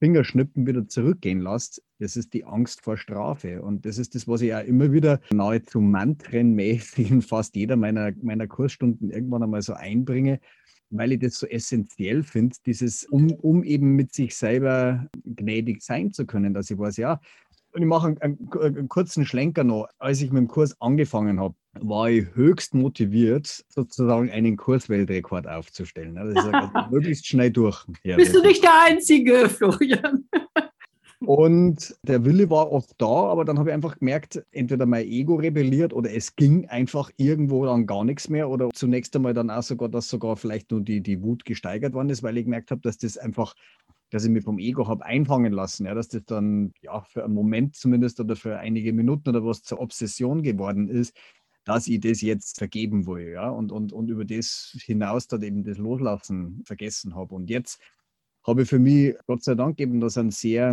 Fingerschnippen wieder zurückgehen lässt? Das ist die Angst vor Strafe. Und das ist das, was ich auch immer wieder nahezu mantrenmäßig in fast jeder meiner, meiner Kursstunden irgendwann einmal so einbringe, weil ich das so essentiell finde, dieses, um, um eben mit sich selber gnädig sein zu können, dass ich weiß, ja, und ich mache einen, einen, einen, kurzen Schlenker noch. Als ich mit dem Kurs angefangen habe, war ich höchst motiviert, sozusagen einen Kursweltrekord aufzustellen. Das ist also möglichst schnell durch. Ja, Bist du nicht der Einzige, Florian? Und der Wille war oft da, aber dann habe ich einfach gemerkt, entweder mein Ego rebelliert oder es ging einfach irgendwo dann gar nichts mehr oder zunächst einmal dann auch sogar, dass sogar vielleicht nur die, die Wut gesteigert worden ist, weil ich gemerkt habe, dass das einfach dass ich mich vom Ego habe einfangen lassen, ja, dass das dann ja für einen Moment zumindest oder für einige Minuten oder was zur Obsession geworden ist, dass ich das jetzt vergeben will, ja, und, und, und über das hinaus dann eben das Loslassen vergessen habe. Und jetzt habe ich für mich, Gott sei Dank, eben das einen sehr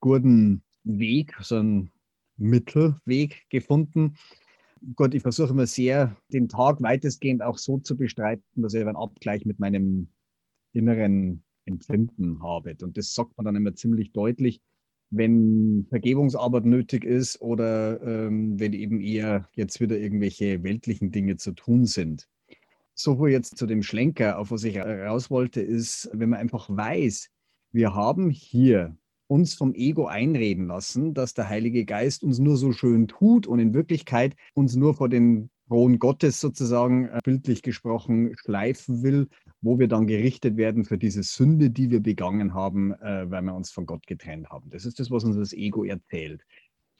guten Weg, so einen Mittelweg gefunden. Gott, ich versuche immer sehr, den Tag weitestgehend auch so zu bestreiten, dass ich einen Abgleich mit meinem inneren Empfinden habe. Und das sagt man dann immer ziemlich deutlich, wenn Vergebungsarbeit nötig ist oder ähm, wenn eben eher jetzt wieder irgendwelche weltlichen Dinge zu tun sind. So viel jetzt zu dem Schlenker, auf was ich raus wollte, ist, wenn man einfach weiß, wir haben hier uns vom Ego einreden lassen, dass der Heilige Geist uns nur so schön tut und in Wirklichkeit uns nur vor den Thron Gottes sozusagen äh, bildlich gesprochen schleifen will, wo wir dann gerichtet werden für diese Sünde, die wir begangen haben, äh, weil wir uns von Gott getrennt haben. Das ist das, was uns das Ego erzählt.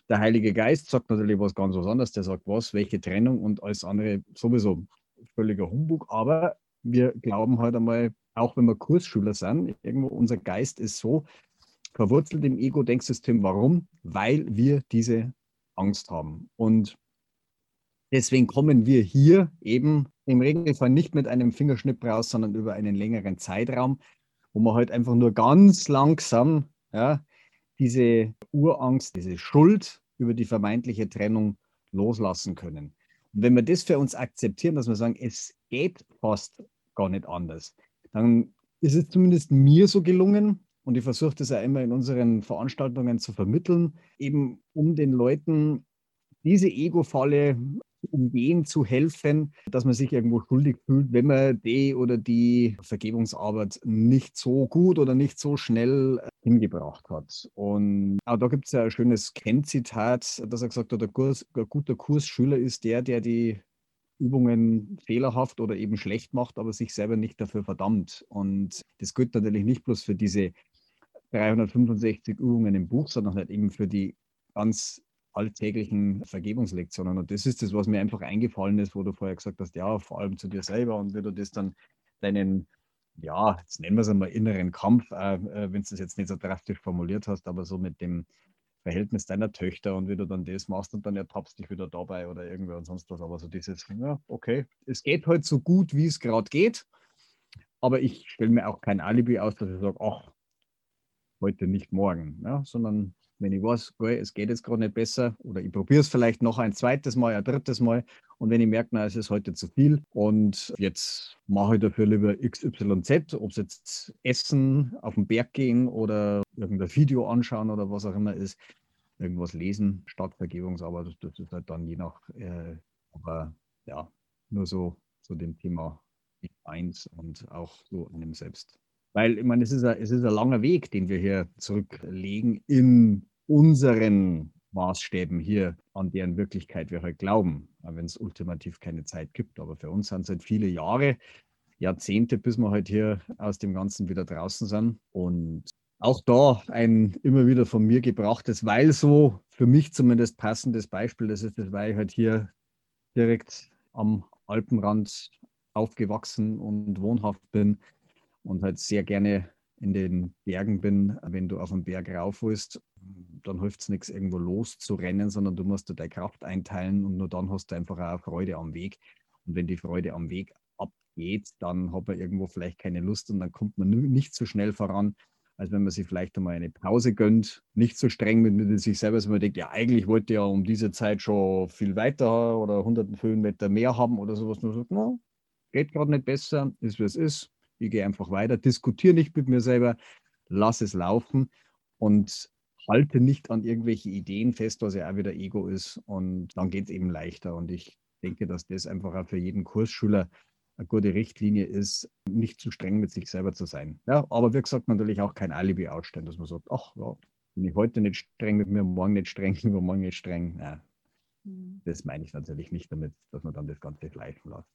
Der Heilige Geist sagt natürlich was ganz was anderes. Der sagt was, welche Trennung und alles andere sowieso völliger Humbug. Aber wir glauben halt einmal, auch wenn wir Kursschüler sind, irgendwo unser Geist ist so verwurzelt im Ego-Denksystem. Warum? Weil wir diese Angst haben. Und Deswegen kommen wir hier eben im Regelfall nicht mit einem Fingerschnipp raus, sondern über einen längeren Zeitraum, wo man halt einfach nur ganz langsam ja, diese Urangst, diese Schuld über die vermeintliche Trennung loslassen können. Und wenn wir das für uns akzeptieren, dass wir sagen, es geht fast gar nicht anders, dann ist es zumindest mir so gelungen, und ich versuche das ja immer in unseren Veranstaltungen zu vermitteln, eben um den Leuten diese Ego-Falle umgehen zu helfen, dass man sich irgendwo schuldig fühlt, wenn man die oder die Vergebungsarbeit nicht so gut oder nicht so schnell äh, hingebracht hat. Und auch da gibt es ja ein schönes Kennzitat, dass er gesagt hat, ein, Kurs, ein guter Kursschüler ist der, der die Übungen fehlerhaft oder eben schlecht macht, aber sich selber nicht dafür verdammt. Und das gilt natürlich nicht bloß für diese 365 Übungen im Buch, sondern halt eben für die ganz alltäglichen Vergebungslektionen. Und das ist das, was mir einfach eingefallen ist, wo du vorher gesagt hast, ja, vor allem zu dir selber und wie du das dann deinen, ja, jetzt nennen wir es einmal inneren Kampf, äh, äh wenn du das jetzt nicht so drastisch formuliert hast, aber so mit dem Verhältnis deiner Töchter und wie du dann das machst und dann ertappst dich wieder dabei oder irgendwer und sonst was. Aber so dieses, ja, okay, es geht halt so gut, wie es gerade geht. Aber ich stelle mir auch kein Alibi aus, dass ich sage, ach, heute nicht morgen, ja, sondern wenn ich weiß, okay, es geht jetzt gerade nicht besser oder ich probiere es vielleicht noch ein zweites Mal, ein drittes Mal und wenn ich merke, na, es ist heute zu viel und jetzt mache ich dafür lieber XYZ, ob es jetzt Essen, auf den Berg gehen oder irgendein Video anschauen oder was auch immer ist, irgendwas lesen statt Vergebungsarbeit, das, ist halt dann je nach, äh, aber ja, nur so zu dem Thema eins und auch so an dem Selbst. Weil, ich meine, es ist, ein, es ist ein langer Weg, den wir hier zurücklegen in unseren Maßstäben hier, an deren Wirklichkeit wir heute halt glauben, wenn es ultimativ keine Zeit gibt. Aber für uns sind es halt viele Jahre, Jahrzehnte, bis wir heute halt hier aus dem Ganzen wieder draußen sind. Und auch da ein immer wieder von mir gebrachtes, weil so für mich zumindest passendes Beispiel, das ist das, weil ich halt hier direkt am Alpenrand aufgewachsen und wohnhaft bin und halt sehr gerne in den Bergen bin, wenn du auf den Berg rauf willst, dann hilft es nichts, irgendwo loszurennen, sondern du musst dir deine Kraft einteilen und nur dann hast du einfach auch Freude am Weg. Und wenn die Freude am Weg abgeht, dann hat man irgendwo vielleicht keine Lust und dann kommt man nicht so schnell voran, als wenn man sich vielleicht einmal eine Pause gönnt, nicht so streng mit, mit sich selber, dass man denkt, ja, eigentlich wollte ja um diese Zeit schon viel weiter oder hunderten Höhenmeter mehr haben oder sowas. Nur sagt, no, geht gerade nicht besser, ist wie es ist, ich gehe einfach weiter, diskutiere nicht mit mir selber, lass es laufen und halte nicht an irgendwelche Ideen fest, was ja auch wieder Ego ist. Und dann geht es eben leichter. Und ich denke, dass das einfach auch für jeden Kursschüler eine gute Richtlinie ist, nicht zu streng mit sich selber zu sein. Ja, aber wie gesagt, natürlich auch kein Alibi ausstellen, dass man sagt, ach ja, bin ich heute nicht streng mit mir, morgen nicht streng, übermorgen nicht streng. Ja, mhm. das meine ich natürlich nicht damit, dass man dann das Ganze schleifen lässt.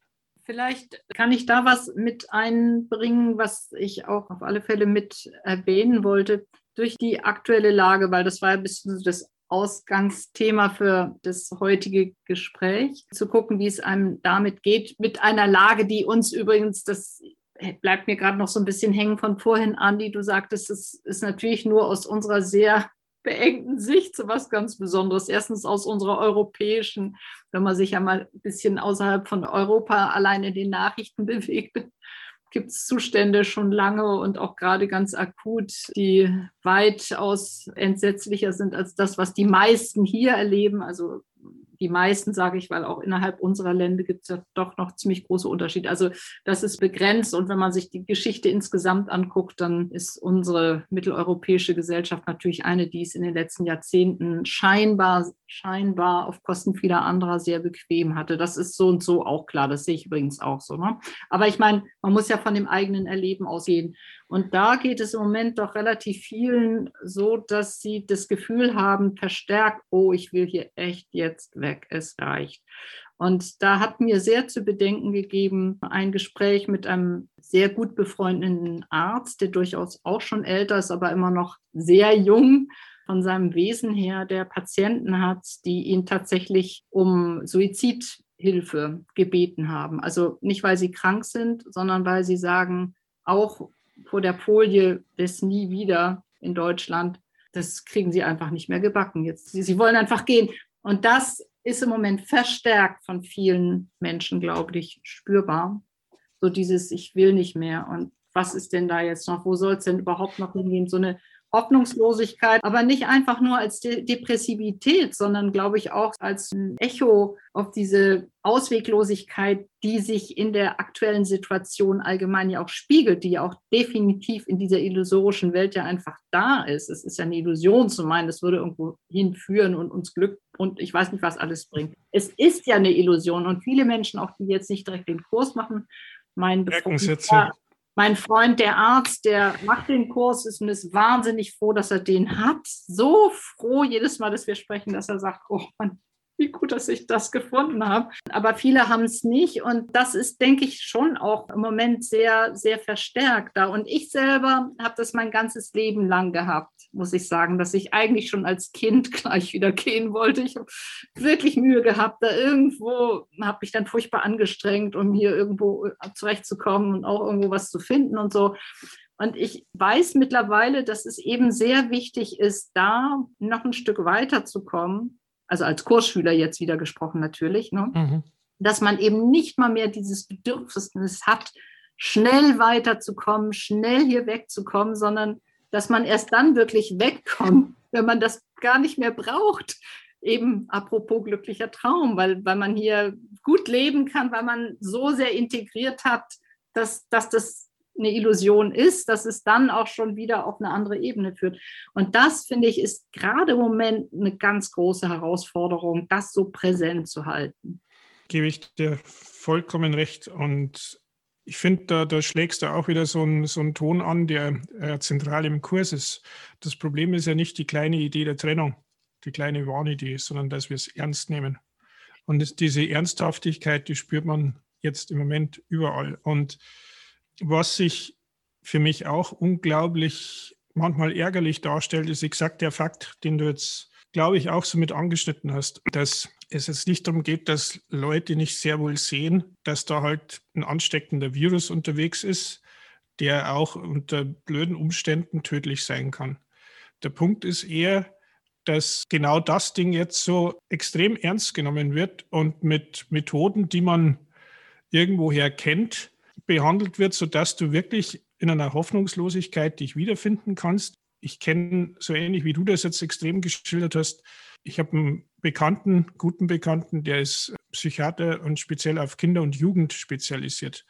Vielleicht kann ich da was mit einbringen, was ich auch auf alle Fälle mit erwähnen wollte durch die aktuelle Lage, weil das war ein bisschen das Ausgangsthema für das heutige Gespräch, zu gucken, wie es einem damit geht, mit einer Lage, die uns übrigens, das bleibt mir gerade noch so ein bisschen hängen von vorhin, Andi. Du sagtest, es ist natürlich nur aus unserer sehr beengten Sicht so was ganz Besonderes. Erstens aus unserer europäischen, wenn man sich ja mal ein bisschen außerhalb von Europa allein in den Nachrichten bewegt, gibt es Zustände schon lange und auch gerade ganz akut, die weitaus entsetzlicher sind als das, was die meisten hier erleben. Also die meisten, sage ich, weil auch innerhalb unserer Länder gibt es ja doch noch ziemlich große Unterschiede. Also das ist begrenzt und wenn man sich die Geschichte insgesamt anguckt, dann ist unsere mitteleuropäische Gesellschaft natürlich eine, die es in den letzten Jahrzehnten scheinbar, scheinbar auf Kosten vieler anderer sehr bequem hatte. Das ist so und so auch klar. Das sehe ich übrigens auch so. Ne? Aber ich meine, man muss ja von dem eigenen Erleben ausgehen. Und da geht es im Moment doch relativ vielen so, dass sie das Gefühl haben, verstärkt, oh, ich will hier echt jetzt weg, es reicht. Und da hat mir sehr zu bedenken gegeben ein Gespräch mit einem sehr gut befreundeten Arzt, der durchaus auch schon älter ist, aber immer noch sehr jung von seinem Wesen her, der Patienten hat, die ihn tatsächlich um Suizidhilfe gebeten haben. Also nicht, weil sie krank sind, sondern weil sie sagen, auch vor der Folie des Nie wieder in Deutschland, das kriegen sie einfach nicht mehr gebacken. Jetzt, sie, sie wollen einfach gehen. Und das ist im Moment verstärkt von vielen Menschen, glaube ich, spürbar. So dieses, ich will nicht mehr. Und was ist denn da jetzt noch? Wo soll es denn überhaupt noch hingehen? So eine Hoffnungslosigkeit, aber nicht einfach nur als De Depressivität, sondern glaube ich auch als ein Echo auf diese Ausweglosigkeit, die sich in der aktuellen Situation allgemein ja auch spiegelt, die ja auch definitiv in dieser illusorischen Welt ja einfach da ist. Es ist ja eine Illusion zu meinen, es würde irgendwo hinführen und uns Glück und ich weiß nicht, was alles bringt. Es ist ja eine Illusion und viele Menschen, auch die jetzt nicht direkt den Kurs machen, meinen mein Freund, der Arzt, der macht den Kurs, ist und ist wahnsinnig froh, dass er den hat. So froh jedes Mal, dass wir sprechen, dass er sagt, oh Mann, wie gut, dass ich das gefunden habe. Aber viele haben es nicht und das ist, denke ich, schon auch im Moment sehr, sehr verstärkt da. Und ich selber habe das mein ganzes Leben lang gehabt, muss ich sagen, dass ich eigentlich schon als Kind gleich wieder gehen wollte. Ich habe wirklich Mühe gehabt, da irgendwo, habe mich dann furchtbar angestrengt, um hier irgendwo zurechtzukommen und auch irgendwo was zu finden und so. Und ich weiß mittlerweile, dass es eben sehr wichtig ist, da noch ein Stück weiterzukommen also als Kursschüler jetzt wieder gesprochen natürlich, ne? Mhm. dass man eben nicht mal mehr dieses Bedürfnis hat, schnell weiterzukommen, schnell hier wegzukommen, sondern dass man erst dann wirklich wegkommt, wenn man das gar nicht mehr braucht. Eben apropos glücklicher Traum, weil, weil man hier gut leben kann, weil man so sehr integriert hat, dass, dass das eine Illusion ist, dass es dann auch schon wieder auf eine andere Ebene führt. Und das, finde ich, ist gerade im Moment eine ganz große Herausforderung, das so präsent zu halten. Gebe ich dir vollkommen recht. Und ich finde, da, da schlägst du auch wieder so einen, so einen Ton an, der äh, zentral im Kurs ist. Das Problem ist ja nicht die kleine Idee der Trennung, die kleine Warnidee, sondern dass wir es ernst nehmen. Und das, diese Ernsthaftigkeit, die spürt man jetzt im Moment überall. Und was sich für mich auch unglaublich manchmal ärgerlich darstellt, ist exakt der Fakt, den du jetzt, glaube ich, auch so mit angeschnitten hast, dass es jetzt nicht darum geht, dass Leute nicht sehr wohl sehen, dass da halt ein ansteckender Virus unterwegs ist, der auch unter blöden Umständen tödlich sein kann. Der Punkt ist eher, dass genau das Ding jetzt so extrem ernst genommen wird und mit Methoden, die man irgendwoher kennt, behandelt wird, sodass du wirklich in einer Hoffnungslosigkeit dich wiederfinden kannst. Ich kenne so ähnlich wie du das jetzt extrem geschildert hast. Ich habe einen Bekannten, guten Bekannten, der ist Psychiater und speziell auf Kinder und Jugend spezialisiert.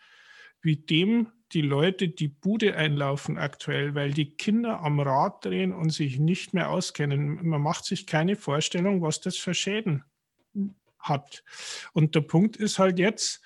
Wie dem die Leute die Bude einlaufen aktuell, weil die Kinder am Rad drehen und sich nicht mehr auskennen. Man macht sich keine Vorstellung, was das für Schäden hat. Und der Punkt ist halt jetzt,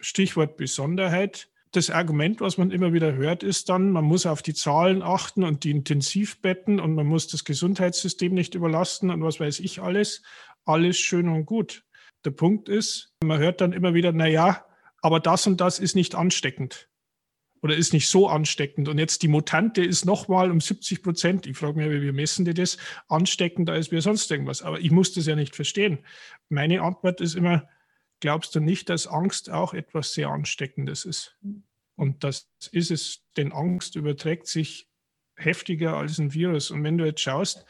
Stichwort Besonderheit. Das Argument, was man immer wieder hört, ist dann, man muss auf die Zahlen achten und die Intensivbetten und man muss das Gesundheitssystem nicht überlasten und was weiß ich alles. Alles schön und gut. Der Punkt ist, man hört dann immer wieder, na ja, aber das und das ist nicht ansteckend oder ist nicht so ansteckend. Und jetzt die Mutante ist nochmal um 70 Prozent, ich frage mich, wie messen die das, ansteckender als wir sonst irgendwas. Aber ich muss das ja nicht verstehen. Meine Antwort ist immer, glaubst du nicht, dass Angst auch etwas sehr Ansteckendes ist? Und das ist es, denn Angst überträgt sich heftiger als ein Virus. Und wenn du jetzt schaust,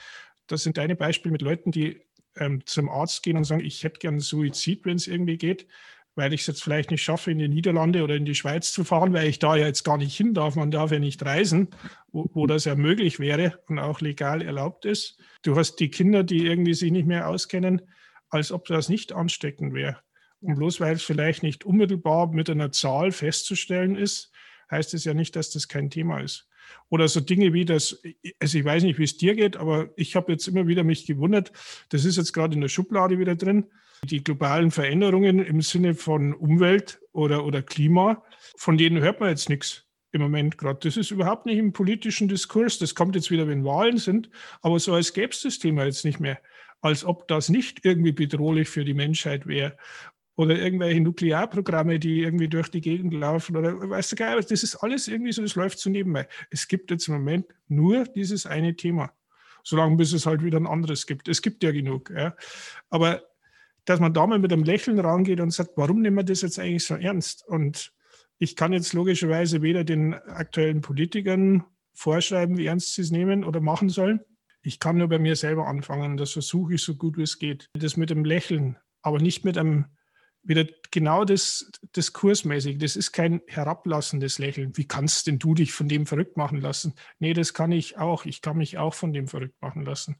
das sind deine Beispiele mit Leuten, die ähm, zum Arzt gehen und sagen, ich hätte gern Suizid, wenn es irgendwie geht, weil ich es jetzt vielleicht nicht schaffe, in die Niederlande oder in die Schweiz zu fahren, weil ich da ja jetzt gar nicht hin darf. Man darf ja nicht reisen, wo, wo das ja möglich wäre und auch legal erlaubt ist. Du hast die Kinder, die irgendwie sich nicht mehr auskennen, als ob das nicht ansteckend wäre. Und bloß weil es vielleicht nicht unmittelbar mit einer Zahl festzustellen ist, heißt es ja nicht, dass das kein Thema ist. Oder so Dinge wie das, also ich weiß nicht, wie es dir geht, aber ich habe jetzt immer wieder mich gewundert, das ist jetzt gerade in der Schublade wieder drin, die globalen Veränderungen im Sinne von Umwelt oder, oder Klima, von denen hört man jetzt nichts im Moment gerade. Das ist überhaupt nicht im politischen Diskurs. Das kommt jetzt wieder, wenn Wahlen sind, aber so als gäbe es das Thema jetzt nicht mehr. Als ob das nicht irgendwie bedrohlich für die Menschheit wäre oder irgendwelche Nuklearprogramme, die irgendwie durch die Gegend laufen oder weißt du gar das ist alles irgendwie so, das läuft so nebenbei. Es gibt jetzt im Moment nur dieses eine Thema, solange bis es halt wieder ein anderes gibt. Es gibt ja genug. Ja. Aber dass man da mal mit einem Lächeln rangeht und sagt, warum nehmen wir das jetzt eigentlich so ernst? Und ich kann jetzt logischerweise weder den aktuellen Politikern vorschreiben, wie ernst sie es nehmen oder machen sollen. Ich kann nur bei mir selber anfangen. Das versuche ich so gut wie es geht. Das mit dem Lächeln, aber nicht mit einem wieder genau das diskursmäßig. Das ist kein herablassendes Lächeln. Wie kannst denn du dich von dem verrückt machen lassen? Nee, das kann ich auch. Ich kann mich auch von dem verrückt machen lassen.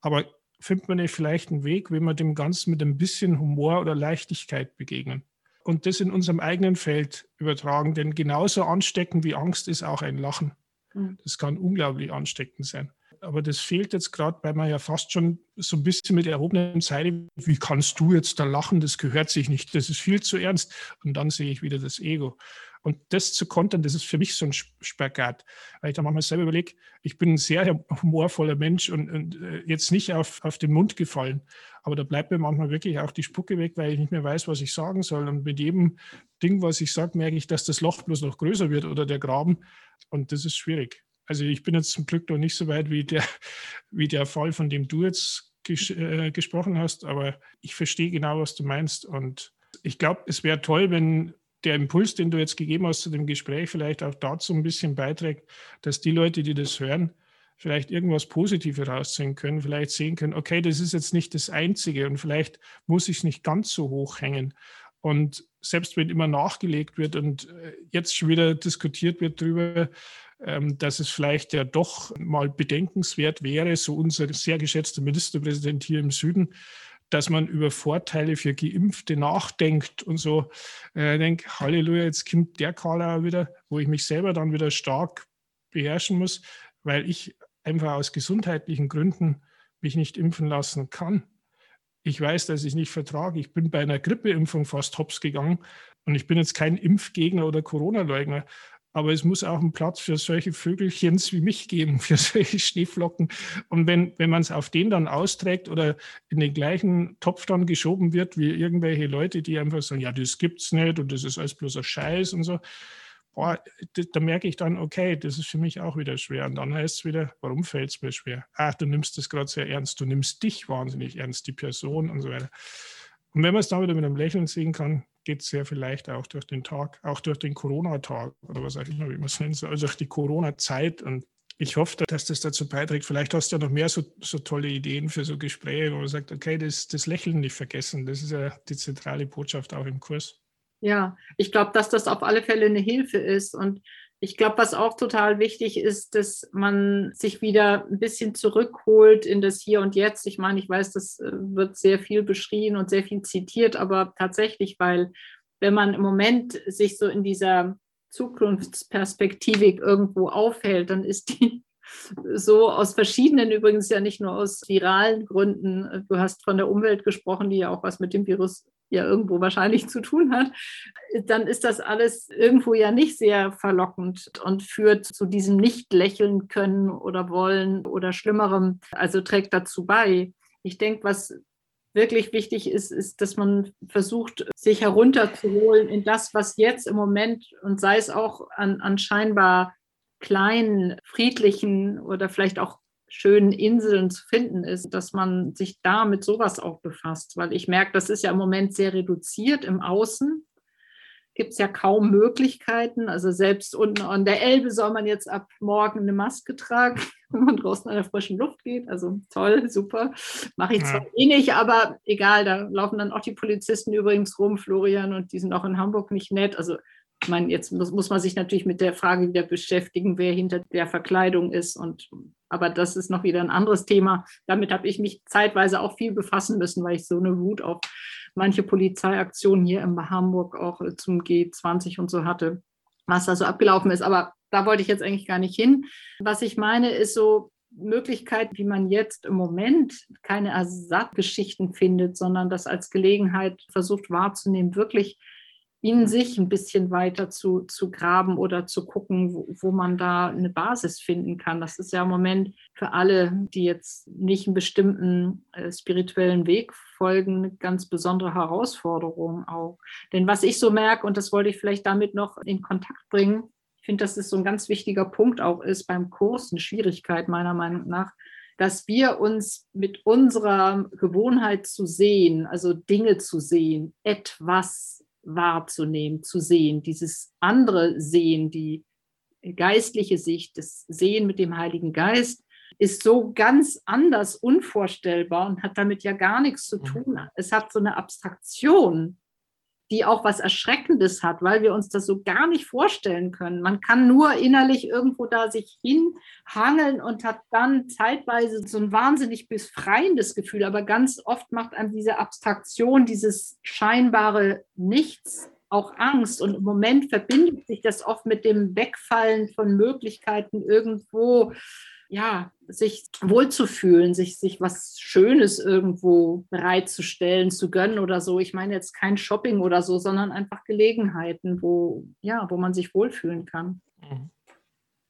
Aber findet man nicht vielleicht einen Weg, wenn wir dem Ganzen mit ein bisschen Humor oder Leichtigkeit begegnen? Und das in unserem eigenen Feld übertragen. Denn genauso ansteckend wie Angst ist auch ein Lachen. Hm. Das kann unglaublich ansteckend sein aber das fehlt jetzt gerade, weil man ja fast schon so ein bisschen mit erhobenem Zeige, wie kannst du jetzt da lachen, das gehört sich nicht, das ist viel zu ernst. Und dann sehe ich wieder das Ego. Und das zu kontern, das ist für mich so ein Spagat. Weil ich da manchmal selber überlege, ich bin ein sehr humorvoller Mensch und, und äh, jetzt nicht auf, auf den Mund gefallen. Aber da bleibt mir manchmal wirklich auch die Spucke weg, weil ich nicht mehr weiß, was ich sagen soll. Und mit jedem Ding, was ich sage, merke ich, dass das Loch bloß noch größer wird oder der Graben. Und das ist schwierig. Also ich bin jetzt zum Glück noch nicht so weit wie der, wie der Fall, von dem du jetzt ges äh, gesprochen hast, aber ich verstehe genau, was du meinst. Und ich glaube, es wäre toll, wenn der Impuls, den du jetzt gegeben hast zu dem Gespräch, vielleicht auch dazu ein bisschen beiträgt, dass die Leute, die das hören, vielleicht irgendwas Positives rausziehen können, vielleicht sehen können, okay, das ist jetzt nicht das Einzige und vielleicht muss ich es nicht ganz so hoch hängen. Und selbst wenn immer nachgelegt wird und äh, jetzt schon wieder diskutiert wird darüber, dass es vielleicht ja doch mal bedenkenswert wäre, so unser sehr geschätzter Ministerpräsident hier im Süden, dass man über Vorteile für Geimpfte nachdenkt und so. Äh, ich denke, Halleluja, jetzt kommt der auch wieder, wo ich mich selber dann wieder stark beherrschen muss, weil ich einfach aus gesundheitlichen Gründen mich nicht impfen lassen kann. Ich weiß, dass ich nicht vertrage. Ich bin bei einer Grippeimpfung fast hops gegangen und ich bin jetzt kein Impfgegner oder Corona-Leugner. Aber es muss auch einen Platz für solche Vögelchens wie mich geben, für solche Schneeflocken. Und wenn, wenn man es auf den dann austrägt oder in den gleichen Topf dann geschoben wird wie irgendwelche Leute, die einfach sagen, ja, das gibt's nicht und das ist alles bloß ein Scheiß und so, boah, da merke ich dann, okay, das ist für mich auch wieder schwer. Und dann heißt es wieder, warum fällt es mir schwer? Ach, du nimmst das gerade sehr ernst, du nimmst dich wahnsinnig ernst, die Person und so weiter. Und wenn man es dann wieder mit einem Lächeln sehen kann, geht es sehr vielleicht auch durch den Tag, auch durch den Corona-Tag oder was auch immer, wie man es nennt, also durch die Corona-Zeit. Und ich hoffe, dass das dazu beiträgt. Vielleicht hast du ja noch mehr so, so tolle Ideen für so Gespräche, wo man sagt, okay, das, das Lächeln nicht vergessen. Das ist ja die zentrale Botschaft auch im Kurs. Ja, ich glaube, dass das auf alle Fälle eine Hilfe ist. Und ich glaube, was auch total wichtig ist, dass man sich wieder ein bisschen zurückholt in das Hier und Jetzt. Ich meine, ich weiß, das äh, wird sehr viel beschrien und sehr viel zitiert, aber tatsächlich, weil wenn man im Moment sich so in dieser Zukunftsperspektivik irgendwo aufhält, dann ist die so aus verschiedenen, übrigens ja nicht nur aus viralen Gründen. Du hast von der Umwelt gesprochen, die ja auch was mit dem Virus ja irgendwo wahrscheinlich zu tun hat, dann ist das alles irgendwo ja nicht sehr verlockend und führt zu diesem nicht lächeln können oder wollen oder schlimmerem, also trägt dazu bei. Ich denke, was wirklich wichtig ist, ist, dass man versucht, sich herunterzuholen in das, was jetzt im Moment und sei es auch an, an scheinbar kleinen, friedlichen oder vielleicht auch schönen Inseln zu finden ist, dass man sich da mit sowas auch befasst, weil ich merke, das ist ja im Moment sehr reduziert im Außen. gibt es ja kaum Möglichkeiten. Also selbst unten an der Elbe soll man jetzt ab morgen eine Maske tragen, wenn man draußen an der frischen Luft geht. Also toll, super. Mache ich zwar ja. eh nicht, aber egal, da laufen dann auch die Polizisten übrigens rum, Florian, und die sind auch in Hamburg nicht nett. Also ich meine, jetzt muss, muss man sich natürlich mit der Frage wieder beschäftigen, wer hinter der Verkleidung ist. Und, aber das ist noch wieder ein anderes Thema. Damit habe ich mich zeitweise auch viel befassen müssen, weil ich so eine Wut auf manche Polizeiaktionen hier in Hamburg auch zum G20 und so hatte, was da so abgelaufen ist. Aber da wollte ich jetzt eigentlich gar nicht hin. Was ich meine, ist so Möglichkeit, wie man jetzt im Moment keine Ersatzgeschichten findet, sondern das als Gelegenheit versucht wahrzunehmen, wirklich in sich ein bisschen weiter zu, zu graben oder zu gucken, wo, wo, man da eine Basis finden kann. Das ist ja im Moment für alle, die jetzt nicht einen bestimmten äh, spirituellen Weg folgen, eine ganz besondere Herausforderung auch. Denn was ich so merke, und das wollte ich vielleicht damit noch in Kontakt bringen, ich finde, dass es so ein ganz wichtiger Punkt auch ist beim Kurs, eine Schwierigkeit meiner Meinung nach, dass wir uns mit unserer Gewohnheit zu sehen, also Dinge zu sehen, etwas wahrzunehmen, zu sehen, dieses andere Sehen, die geistliche Sicht, das Sehen mit dem Heiligen Geist, ist so ganz anders unvorstellbar und hat damit ja gar nichts zu mhm. tun. Es hat so eine Abstraktion, die auch was Erschreckendes hat, weil wir uns das so gar nicht vorstellen können. Man kann nur innerlich irgendwo da sich hinhangeln und hat dann zeitweise so ein wahnsinnig befreiendes Gefühl, aber ganz oft macht einem diese Abstraktion, dieses scheinbare Nichts auch Angst. Und im Moment verbindet sich das oft mit dem Wegfallen von Möglichkeiten irgendwo ja, sich wohlzufühlen, sich, sich was Schönes irgendwo bereitzustellen, zu gönnen oder so. Ich meine jetzt kein Shopping oder so, sondern einfach Gelegenheiten, wo, ja, wo man sich wohlfühlen kann. Mhm.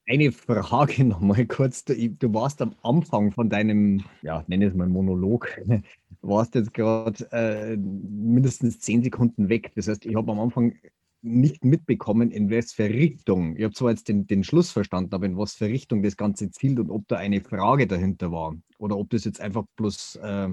Eine Frage nochmal kurz. Du, du, warst am Anfang von deinem, ja, nenne es mal Monolog, warst jetzt gerade äh, mindestens zehn Sekunden weg. Das heißt, ich habe am Anfang nicht mitbekommen, in was für Richtung, ich habe zwar jetzt den, den Schluss verstanden, aber in was für Richtung das Ganze zielt und ob da eine Frage dahinter war oder ob das jetzt einfach bloß äh,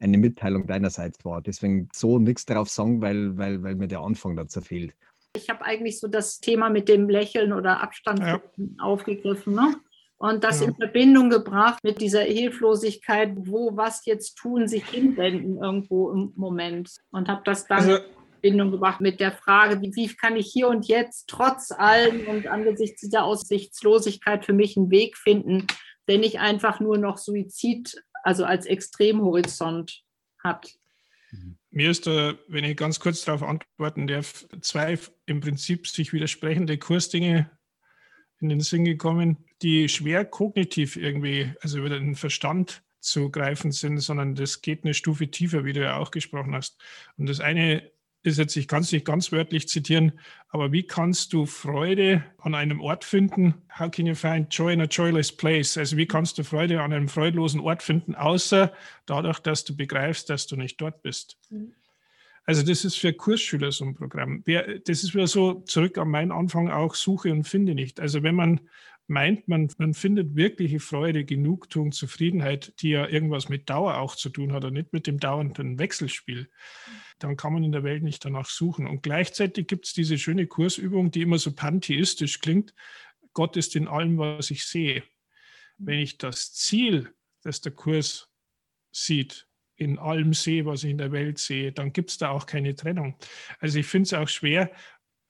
eine Mitteilung deinerseits war. Deswegen so nichts darauf sagen, weil, weil, weil mir der Anfang dazu fehlt. Ich habe eigentlich so das Thema mit dem Lächeln oder Abstand ja. aufgegriffen. Ne? und das ja. in Verbindung gebracht mit dieser Hilflosigkeit, wo was jetzt tun, sich hinwenden irgendwo im Moment und habe das dann also, Verbindung gebracht mit der Frage, wie, wie kann ich hier und jetzt trotz allem und angesichts dieser Aussichtslosigkeit für mich einen Weg finden, der nicht einfach nur noch Suizid, also als Extremhorizont hat. Mir ist da, wenn ich ganz kurz darauf antworten darf, zwei im Prinzip sich widersprechende Kursdinge in den Sinn gekommen, die schwer kognitiv irgendwie, also über den Verstand zu greifen sind, sondern das geht eine Stufe tiefer, wie du ja auch gesprochen hast. Und das eine ist jetzt, ich kann es nicht ganz wörtlich zitieren, aber wie kannst du Freude an einem Ort finden? How can you find joy in a joyless place? Also wie kannst du Freude an einem freudlosen Ort finden, außer dadurch, dass du begreifst, dass du nicht dort bist? Mhm. Also das ist für Kursschüler so ein Programm. Das ist wieder so zurück an meinen Anfang auch, suche und finde nicht. Also wenn man meint, man, man findet wirkliche Freude, Genugtuung, Zufriedenheit, die ja irgendwas mit Dauer auch zu tun hat und nicht mit dem dauernden Wechselspiel, dann kann man in der Welt nicht danach suchen. Und gleichzeitig gibt es diese schöne Kursübung, die immer so pantheistisch klingt. Gott ist in allem, was ich sehe. Wenn ich das Ziel, das der Kurs sieht, in allem sehe, was ich in der Welt sehe, dann gibt es da auch keine Trennung. Also ich finde es auch schwer,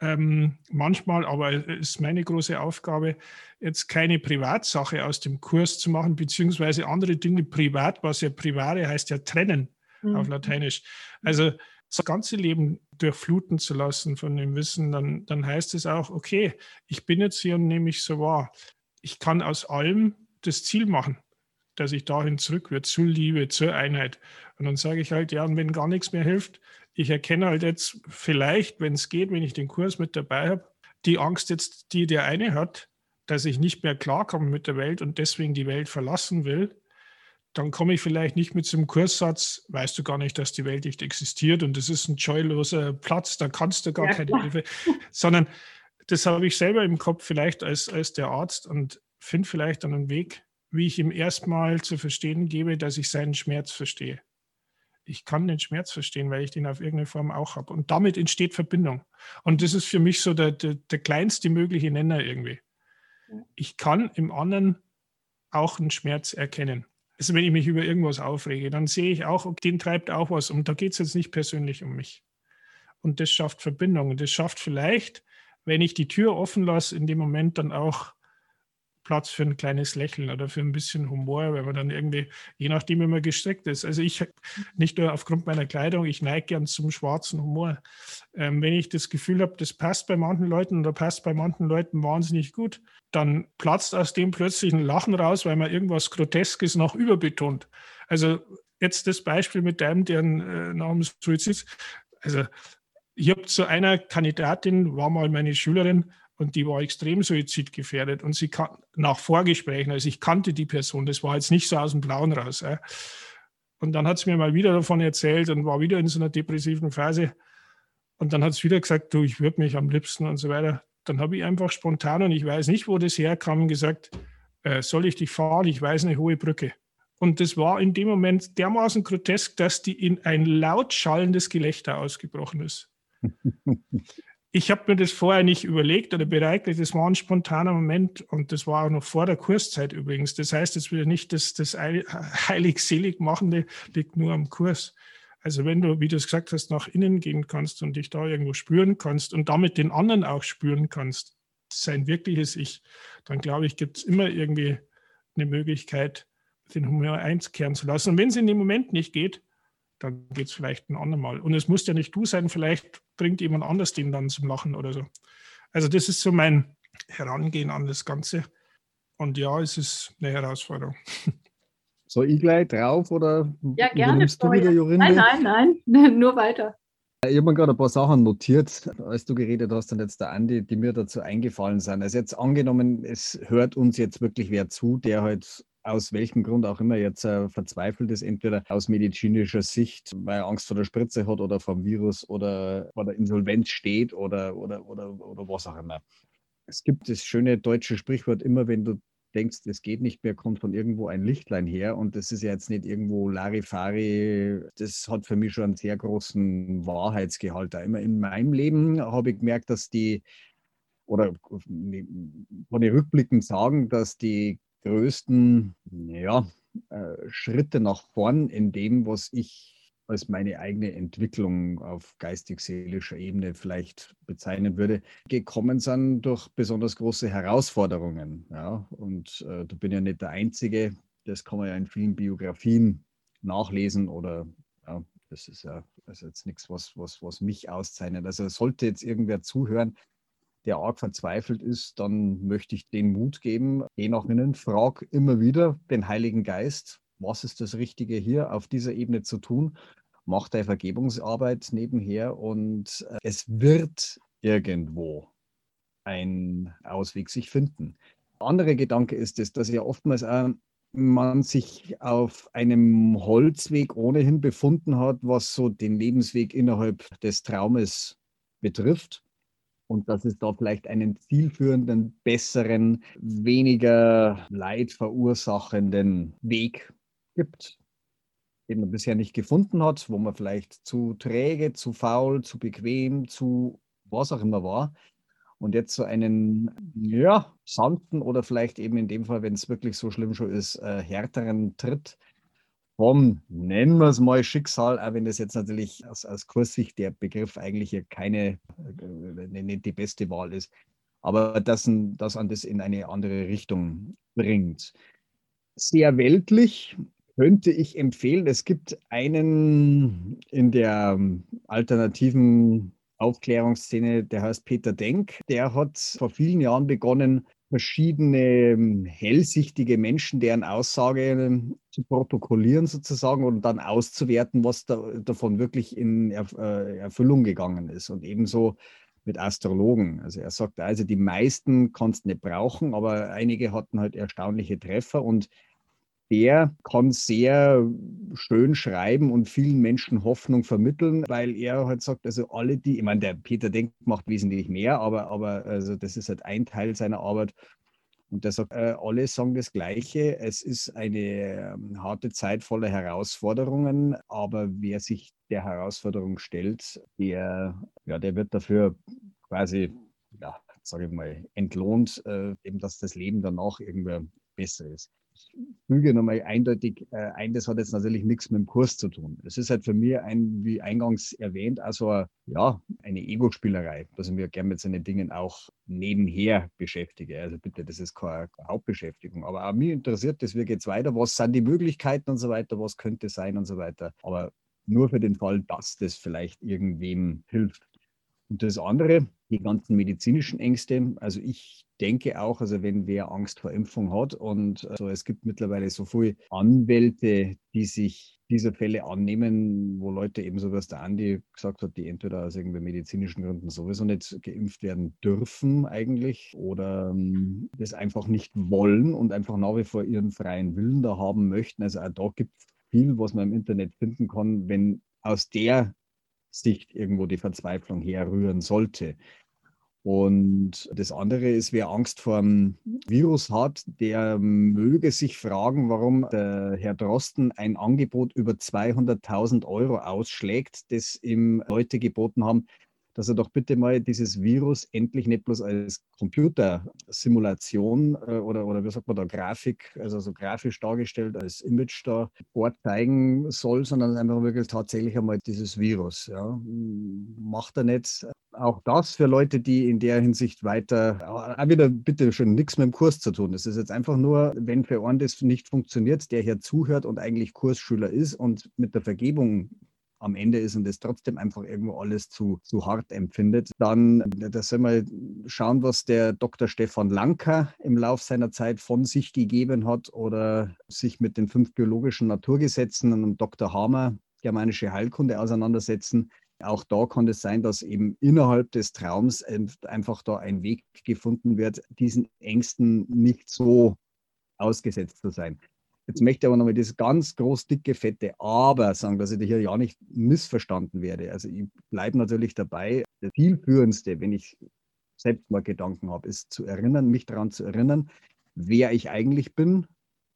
ähm, manchmal, aber es ist meine große Aufgabe, jetzt keine Privatsache aus dem Kurs zu machen, beziehungsweise andere Dinge privat, was ja private heißt ja trennen mhm. auf Lateinisch. Also das ganze Leben durchfluten zu lassen von dem Wissen, dann, dann heißt es auch, okay, ich bin jetzt hier und nehme mich so wahr. Ich kann aus allem das Ziel machen, dass ich dahin zurück wird, zur Liebe, zur Einheit. Und dann sage ich halt, ja, und wenn gar nichts mehr hilft, ich erkenne halt jetzt vielleicht, wenn es geht, wenn ich den Kurs mit dabei habe, die Angst jetzt, die der eine hat, dass ich nicht mehr klarkomme mit der Welt und deswegen die Welt verlassen will, dann komme ich vielleicht nicht mit so einem Kurssatz, weißt du gar nicht, dass die Welt nicht existiert und das ist ein joyloser Platz, da kannst du gar ja, keine Hilfe, sondern das habe ich selber im Kopf vielleicht als, als der Arzt und finde vielleicht einen Weg, wie ich ihm erstmal zu verstehen gebe, dass ich seinen Schmerz verstehe ich kann den Schmerz verstehen, weil ich den auf irgendeine Form auch habe. Und damit entsteht Verbindung. Und das ist für mich so der, der, der kleinste mögliche Nenner irgendwie. Ich kann im anderen auch einen Schmerz erkennen. Also wenn ich mich über irgendwas aufrege, dann sehe ich auch, den treibt auch was. Und da geht es jetzt nicht persönlich um mich. Und das schafft Verbindung. Und das schafft vielleicht, wenn ich die Tür offen lasse, in dem Moment dann auch Platz für ein kleines Lächeln oder für ein bisschen Humor, weil man dann irgendwie, je nachdem, wie man gestrickt ist. Also ich, nicht nur aufgrund meiner Kleidung, ich neige gern zum schwarzen Humor. Ähm, wenn ich das Gefühl habe, das passt bei manchen Leuten oder passt bei manchen Leuten wahnsinnig gut, dann platzt aus dem plötzlich ein Lachen raus, weil man irgendwas Groteskes noch überbetont. Also jetzt das Beispiel mit dem, der äh, nach dem Suizid, also ich habe zu einer Kandidatin, war mal meine Schülerin, und die war extrem suizidgefährdet und sie kann, nach Vorgesprächen, also ich kannte die Person, das war jetzt nicht so aus dem Blauen raus. Äh. Und dann hat sie mir mal wieder davon erzählt und war wieder in so einer depressiven Phase. Und dann hat sie wieder gesagt, du, ich würde mich am liebsten und so weiter. Dann habe ich einfach spontan, und ich weiß nicht, wo das herkam, gesagt, äh, soll ich dich fahren? Ich weiß eine hohe Brücke. Und das war in dem Moment dermaßen grotesk, dass die in ein laut schallendes Gelächter ausgebrochen ist. ich habe mir das vorher nicht überlegt oder bereitet. Das war ein spontaner Moment und das war auch noch vor der Kurszeit übrigens. Das heißt jetzt wieder nicht, dass das heilig-selig machende liegt nur am Kurs. Also wenn du, wie du es gesagt hast, nach innen gehen kannst und dich da irgendwo spüren kannst und damit den anderen auch spüren kannst, sein wirkliches Ich, dann glaube ich, gibt es immer irgendwie eine Möglichkeit, den Humor einkehren zu lassen. Und wenn es in dem Moment nicht geht, dann geht es vielleicht ein andermal. Und es muss ja nicht du sein, vielleicht bringt jemand anders den dann zum Lachen oder so. Also das ist so mein Herangehen an das Ganze. Und ja, es ist eine Herausforderung. Soll ich gleich drauf oder ja, gerne, du wieder, Jorinde? Nein, nein, nein, nur weiter. Ich habe mir gerade ein paar Sachen notiert, als du geredet hast und jetzt der Andi, die mir dazu eingefallen sind. Also jetzt angenommen, es hört uns jetzt wirklich wer zu, der halt aus welchem Grund auch immer jetzt äh, verzweifelt ist, entweder aus medizinischer Sicht, weil er Angst vor der Spritze hat oder vom Virus oder vor der Insolvenz steht oder, oder, oder, oder was auch immer. Es gibt das schöne deutsche Sprichwort, immer wenn du denkst, es geht nicht mehr, kommt von irgendwo ein Lichtlein her. Und das ist ja jetzt nicht irgendwo Larifari. Das hat für mich schon einen sehr großen Wahrheitsgehalt. Da immer in meinem Leben habe ich gemerkt, dass die, oder von den Rückblicken sagen, dass die größten ja, äh, Schritte nach vorn in dem, was ich als meine eigene Entwicklung auf geistig-seelischer Ebene vielleicht bezeichnen würde, gekommen sind durch besonders große Herausforderungen. Ja? Und äh, da bin ja nicht der Einzige. Das kann man ja in vielen Biografien nachlesen oder ja, das ist ja ist jetzt nichts, was, was, was mich auszeichnet. Also sollte jetzt irgendwer zuhören, der arg verzweifelt ist, dann möchte ich den Mut geben, geh nach innen, frag immer wieder den Heiligen Geist, was ist das Richtige hier auf dieser Ebene zu tun? Mach deine Vergebungsarbeit nebenher und äh, es wird irgendwo ein Ausweg sich finden. Andere Gedanke ist es, dass ja oftmals äh, man sich auf einem Holzweg ohnehin befunden hat, was so den Lebensweg innerhalb des Traumes betrifft und dass es da vielleicht einen zielführenden, besseren, weniger Leid verursachenden Weg gibt, den man bisher nicht gefunden hat, wo man vielleicht zu träge, zu faul, zu bequem, zu was auch immer war. Und jetzt so einen, ja, sanften oder vielleicht eben in dem Fall, wenn es wirklich so schlimm schon ist, äh, härteren Tritt vom, nennen wir es mal Schicksal, auch wenn das jetzt natürlich aus, aus Kurssicht der Begriff eigentlich ja keine, äh, nicht die beste Wahl ist, aber dass, an das in eine andere Richtung bringt. Sehr weltlich könnte ich empfehlen, es gibt einen in der alternativen Aufklärungsszene, der heißt Peter Denk, der hat vor vielen Jahren begonnen, verschiedene ähm, hellsichtige Menschen, deren Aussage ähm, zu protokollieren sozusagen und dann auszuwerten, was da, davon wirklich in äh, Erfüllung gegangen ist. Und ebenso mit Astrologen. Also er sagt, also die meisten kannst du nicht brauchen, aber einige hatten halt erstaunliche Treffer und der kann sehr schön schreiben und vielen Menschen Hoffnung vermitteln, weil er halt sagt, also alle die, ich meine, der Peter Denk macht wesentlich mehr, aber, aber also das ist halt ein Teil seiner Arbeit. Und der sagt, äh, alle sagen das Gleiche. Es ist eine ähm, harte Zeit voller Herausforderungen, aber wer sich der Herausforderung stellt, der, ja, der wird dafür quasi, ja, sage ich mal, entlohnt, äh, eben dass das Leben danach irgendwie besser ist füge nochmal eindeutig äh, ein, das hat jetzt natürlich nichts mit dem Kurs zu tun. Es ist halt für mich ein, wie eingangs erwähnt, also eine, ja, eine Ego-Spielerei, dass ich mich gerne mit seinen Dingen auch nebenher beschäftige. Also bitte, das ist keine, keine Hauptbeschäftigung. Aber auch mich interessiert das, wie geht es weiter, was sind die Möglichkeiten und so weiter, was könnte sein und so weiter. Aber nur für den Fall, dass das vielleicht irgendwem hilft. Und das andere, die ganzen medizinischen Ängste. Also ich denke auch, also wenn wer Angst vor Impfung hat und also es gibt mittlerweile so viele Anwälte, die sich dieser Fälle annehmen, wo Leute eben so, was der Andi gesagt hat, die entweder aus irgendwie medizinischen Gründen sowieso nicht geimpft werden dürfen eigentlich oder ähm, das einfach nicht wollen und einfach nach wie vor ihren freien Willen da haben möchten. Also auch da gibt es viel, was man im Internet finden kann, wenn aus der Sicht irgendwo die Verzweiflung herrühren sollte. Und das andere ist, wer Angst vor dem Virus hat, der möge sich fragen, warum der Herr Drosten ein Angebot über 200.000 Euro ausschlägt, das ihm Leute geboten haben, dass er doch bitte mal dieses Virus endlich nicht bloß als Computersimulation äh, oder, oder wie sagt man da, Grafik, also so grafisch dargestellt als Image da vorzeigen soll, sondern einfach wirklich tatsächlich einmal dieses Virus. Ja. Macht er nicht auch das für Leute, die in der Hinsicht weiter, auch wieder bitte schon nichts mit dem Kurs zu tun. Das ist jetzt einfach nur, wenn für einen das nicht funktioniert, der hier zuhört und eigentlich Kursschüler ist und mit der Vergebung am Ende ist und das trotzdem einfach irgendwo alles zu, zu hart empfindet, dann da soll man schauen, was der Dr. Stefan Lanker im Lauf seiner Zeit von sich gegeben hat oder sich mit den fünf biologischen Naturgesetzen und Dr. Hamer, germanische Heilkunde, auseinandersetzen. Auch da kann es sein, dass eben innerhalb des Traums einfach da ein Weg gefunden wird, diesen Ängsten nicht so ausgesetzt zu sein. Jetzt möchte ich aber nochmal das ganz groß, dicke, fette Aber sagen, dass ich hier ja nicht missverstanden werde. Also ich bleibe natürlich dabei. Das Zielführendste, wenn ich selbst mal Gedanken habe, ist zu erinnern, mich daran zu erinnern, wer ich eigentlich bin,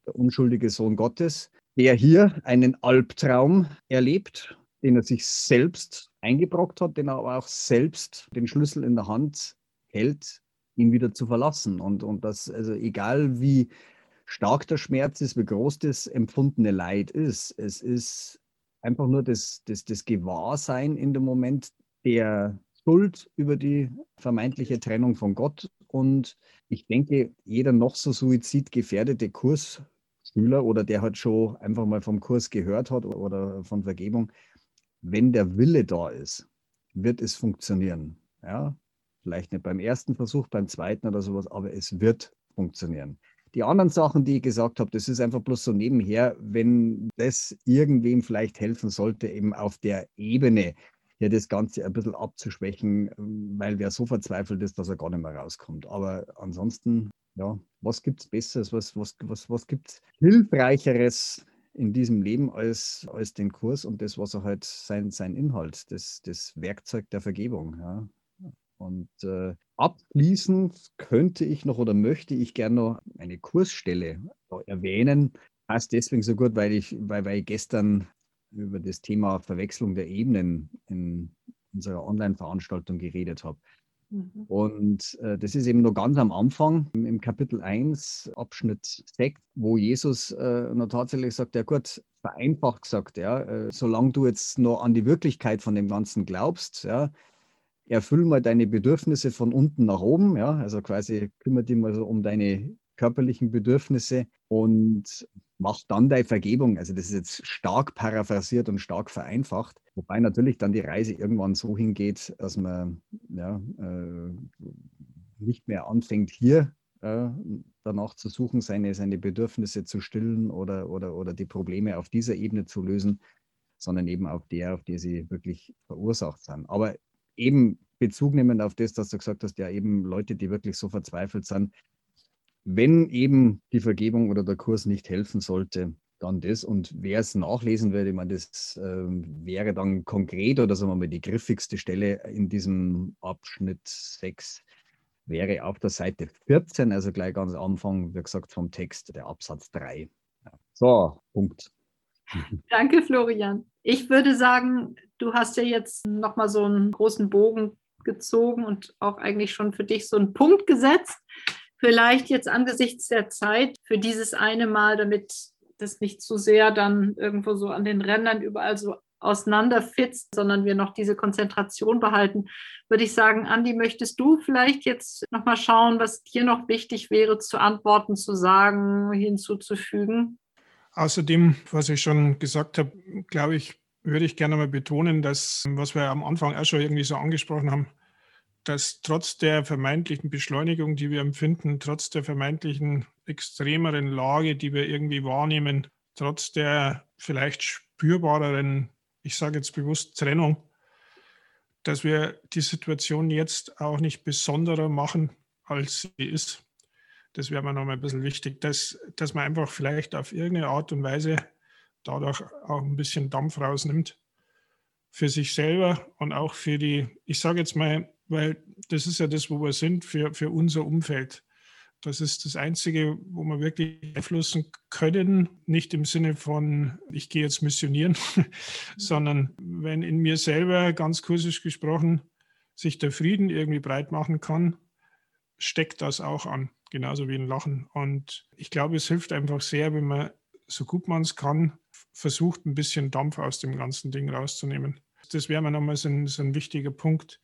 der unschuldige Sohn Gottes, der hier einen Albtraum erlebt, den er sich selbst eingebrockt hat, den er aber auch selbst den Schlüssel in der Hand hält, ihn wieder zu verlassen. Und, und das, also egal wie stark der Schmerz ist, wie groß das empfundene Leid ist. Es ist einfach nur das, das, das Gewahrsein in dem Moment der Schuld über die vermeintliche Trennung von Gott. Und ich denke, jeder noch so suizidgefährdete Kursschüler oder der halt schon einfach mal vom Kurs gehört hat oder von Vergebung, wenn der Wille da ist, wird es funktionieren. Ja, vielleicht nicht beim ersten Versuch, beim zweiten oder sowas, aber es wird funktionieren. Die anderen Sachen, die ich gesagt habe, das ist einfach bloß so nebenher, wenn das irgendwem vielleicht helfen sollte, eben auf der Ebene ja das Ganze ein bisschen abzuschwächen, weil wer so verzweifelt ist, dass er gar nicht mehr rauskommt. Aber ansonsten, ja, was gibt es Besseres, was, was, was, was gibt es Hilfreicheres in diesem Leben als, als den Kurs und das, was er halt sein, sein Inhalt, das, das Werkzeug der Vergebung. Ja. Und äh, abschließend könnte ich noch oder möchte ich gerne noch eine Kursstelle erwähnen. Passt deswegen so gut, weil ich, weil, weil ich gestern über das Thema Verwechslung der Ebenen in unserer Online-Veranstaltung geredet habe. Mhm. Und äh, das ist eben nur ganz am Anfang im, im Kapitel 1, Abschnitt 6, wo Jesus äh, noch tatsächlich sagt, ja gut, vereinfacht gesagt, ja, äh, solange du jetzt noch an die Wirklichkeit von dem Ganzen glaubst, ja, erfüll mal deine Bedürfnisse von unten nach oben, ja, also quasi kümmere dich mal so um deine körperlichen Bedürfnisse und mach dann deine Vergebung. Also das ist jetzt stark paraphrasiert und stark vereinfacht, wobei natürlich dann die Reise irgendwann so hingeht, dass man ja, äh, nicht mehr anfängt hier äh, danach zu suchen, seine, seine Bedürfnisse zu stillen oder, oder, oder die Probleme auf dieser Ebene zu lösen, sondern eben auf der, auf der sie wirklich verursacht sind. Aber eben Bezug nehmend auf das, dass du gesagt hast, ja eben Leute, die wirklich so verzweifelt sind, wenn eben die Vergebung oder der Kurs nicht helfen sollte, dann das. Und wer es nachlesen würde, ich meine, das äh, wäre dann konkret oder sagen wir mal die griffigste Stelle in diesem Abschnitt 6 wäre auf der Seite 14, also gleich ganz am Anfang, wie gesagt, vom Text, der Absatz 3. So, Punkt. Danke, Florian. Ich würde sagen, du hast ja jetzt nochmal so einen großen Bogen gezogen und auch eigentlich schon für dich so einen Punkt gesetzt. Vielleicht jetzt angesichts der Zeit für dieses eine Mal, damit das nicht zu sehr dann irgendwo so an den Rändern überall so auseinanderfitzt, sondern wir noch diese Konzentration behalten, würde ich sagen, Andi, möchtest du vielleicht jetzt nochmal schauen, was dir noch wichtig wäre, zu antworten, zu sagen, hinzuzufügen? Außerdem, was ich schon gesagt habe, glaube ich, würde ich gerne mal betonen, dass, was wir am Anfang auch schon irgendwie so angesprochen haben, dass trotz der vermeintlichen Beschleunigung, die wir empfinden, trotz der vermeintlichen extremeren Lage, die wir irgendwie wahrnehmen, trotz der vielleicht spürbareren, ich sage jetzt bewusst Trennung, dass wir die Situation jetzt auch nicht besonderer machen, als sie ist. Das wäre mir nochmal ein bisschen wichtig, dass, dass man einfach vielleicht auf irgendeine Art und Weise dadurch auch ein bisschen Dampf rausnimmt für sich selber und auch für die, ich sage jetzt mal, weil das ist ja das, wo wir sind, für, für unser Umfeld. Das ist das Einzige, wo wir wirklich beeinflussen können, nicht im Sinne von, ich gehe jetzt missionieren, sondern wenn in mir selber, ganz kursisch gesprochen, sich der Frieden irgendwie breit machen kann, steckt das auch an, genauso wie ein Lachen. Und ich glaube, es hilft einfach sehr, wenn man, so gut man es kann, versucht, ein bisschen Dampf aus dem ganzen Ding rauszunehmen. Das wäre mir nochmal so ein, so ein wichtiger Punkt.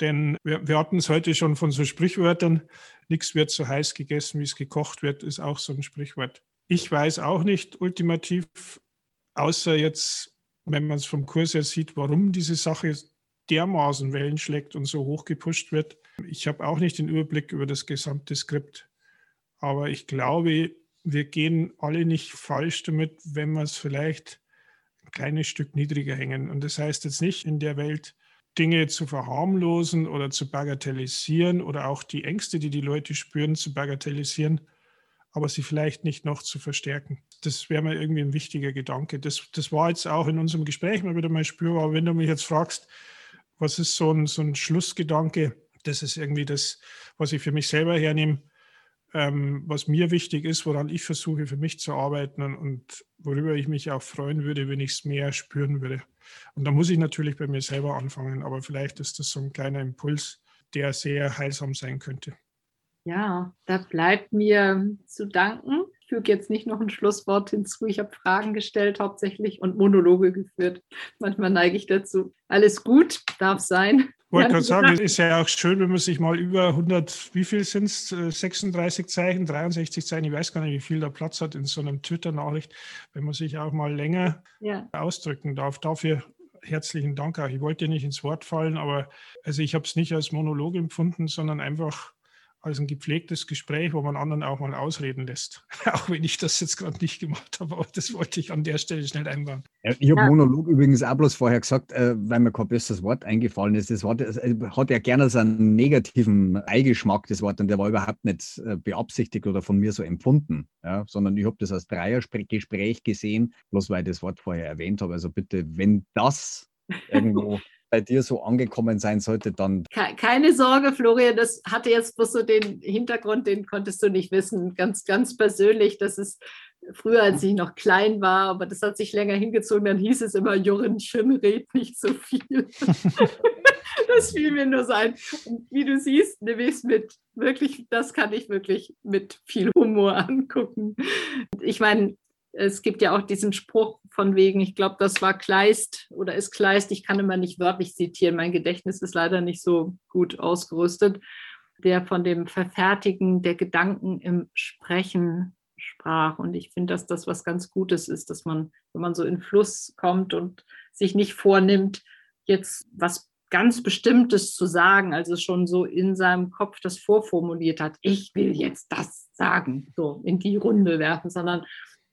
Denn wir, wir hatten es heute schon von so Sprichwörtern, nichts wird so heiß gegessen, wie es gekocht wird, ist auch so ein Sprichwort. Ich weiß auch nicht ultimativ, außer jetzt, wenn man es vom Kurs her sieht, warum diese Sache dermaßen Wellen schlägt und so hoch gepusht wird. Ich habe auch nicht den Überblick über das gesamte Skript. Aber ich glaube, wir gehen alle nicht falsch damit, wenn wir es vielleicht ein kleines Stück niedriger hängen. Und das heißt jetzt nicht in der Welt, Dinge zu verharmlosen oder zu bagatellisieren oder auch die Ängste, die die Leute spüren, zu bagatellisieren, aber sie vielleicht nicht noch zu verstärken. Das wäre mir irgendwie ein wichtiger Gedanke. Das, das war jetzt auch in unserem Gespräch mal wieder mal spürbar. Wenn du mich jetzt fragst, was ist so ein, so ein Schlussgedanke, das ist irgendwie das, was ich für mich selber hernehme ähm, was mir wichtig ist, woran ich versuche für mich zu arbeiten und, und worüber ich mich auch freuen würde, wenn ich es mehr spüren würde. Und da muss ich natürlich bei mir selber anfangen, aber vielleicht ist das so ein kleiner Impuls, der sehr heilsam sein könnte. Ja, da bleibt mir zu danken. Ich füge jetzt nicht noch ein Schlusswort hinzu. Ich habe Fragen gestellt hauptsächlich und Monologe geführt. Manchmal neige ich dazu. Alles gut, darf sein. Ich wollte gerade sagen, es ist ja auch schön, wenn man sich mal über 100, wie viel sind es, 36 Zeichen, 63 Zeichen, ich weiß gar nicht, wie viel da Platz hat in so einem Twitter-Nachricht, wenn man sich auch mal länger ja. ausdrücken darf. Dafür herzlichen Dank auch. Ich wollte nicht ins Wort fallen, aber also ich habe es nicht als Monolog empfunden, sondern einfach als ein gepflegtes Gespräch, wo man anderen auch mal ausreden lässt. auch wenn ich das jetzt gerade nicht gemacht habe, aber das wollte ich an der Stelle schnell einbauen. Ja, ich habe ja. Monolog übrigens auch bloß vorher gesagt, äh, weil mir kein besseres Wort eingefallen ist. Das Wort äh, hat ja gerne so einen negativen Eigeschmack, das Wort, und der war überhaupt nicht äh, beabsichtigt oder von mir so empfunden, ja, sondern ich habe das als Dreiergespräch gesehen, bloß weil ich das Wort vorher erwähnt habe. Also bitte, wenn das irgendwo bei dir so angekommen sein sollte, dann. Keine Sorge, Florian, das hatte jetzt bloß so den Hintergrund, den konntest du nicht wissen. Ganz, ganz persönlich, das ist früher, als ich noch klein war, aber das hat sich länger hingezogen, dann hieß es immer, Jorinchen, red nicht so viel. das fiel mir nur so ein. Und wie du siehst, nehme ich es mit. Wirklich, das kann ich wirklich mit viel Humor angucken. Ich meine, es gibt ja auch diesen Spruch von wegen, ich glaube, das war Kleist oder ist Kleist, ich kann immer nicht wörtlich zitieren, mein Gedächtnis ist leider nicht so gut ausgerüstet, der von dem Verfertigen der Gedanken im Sprechen sprach. Und ich finde, dass das was ganz Gutes ist, dass man, wenn man so in Fluss kommt und sich nicht vornimmt, jetzt was ganz Bestimmtes zu sagen, also schon so in seinem Kopf das vorformuliert hat, ich will jetzt das sagen, so in die Runde werfen, sondern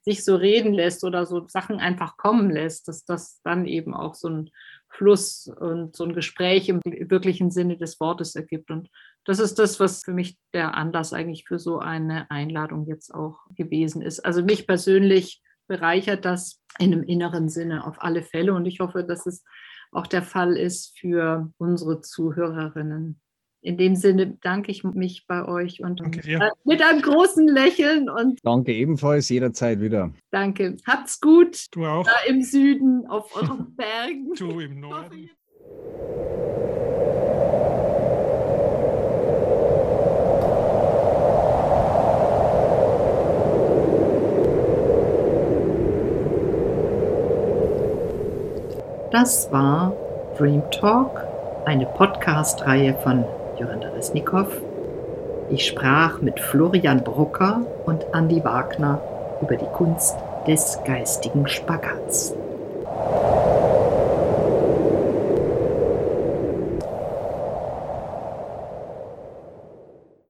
sich so reden lässt oder so Sachen einfach kommen lässt, dass das dann eben auch so ein Fluss und so ein Gespräch im wirklichen Sinne des Wortes ergibt. Und das ist das, was für mich der Anlass eigentlich für so eine Einladung jetzt auch gewesen ist. Also mich persönlich bereichert das in einem inneren Sinne auf alle Fälle. Und ich hoffe, dass es auch der Fall ist für unsere Zuhörerinnen in dem Sinne danke ich mich bei euch und äh, mit einem großen Lächeln und danke ebenfalls jederzeit wieder. Danke. Habt's gut. Du auch. Da im Süden auf euren Bergen. du im Norden. Das war Dream Talk, eine Podcast-Reihe von Jöranda Resnikow. Ich sprach mit Florian Brucker und Andy Wagner über die Kunst des geistigen Spagats.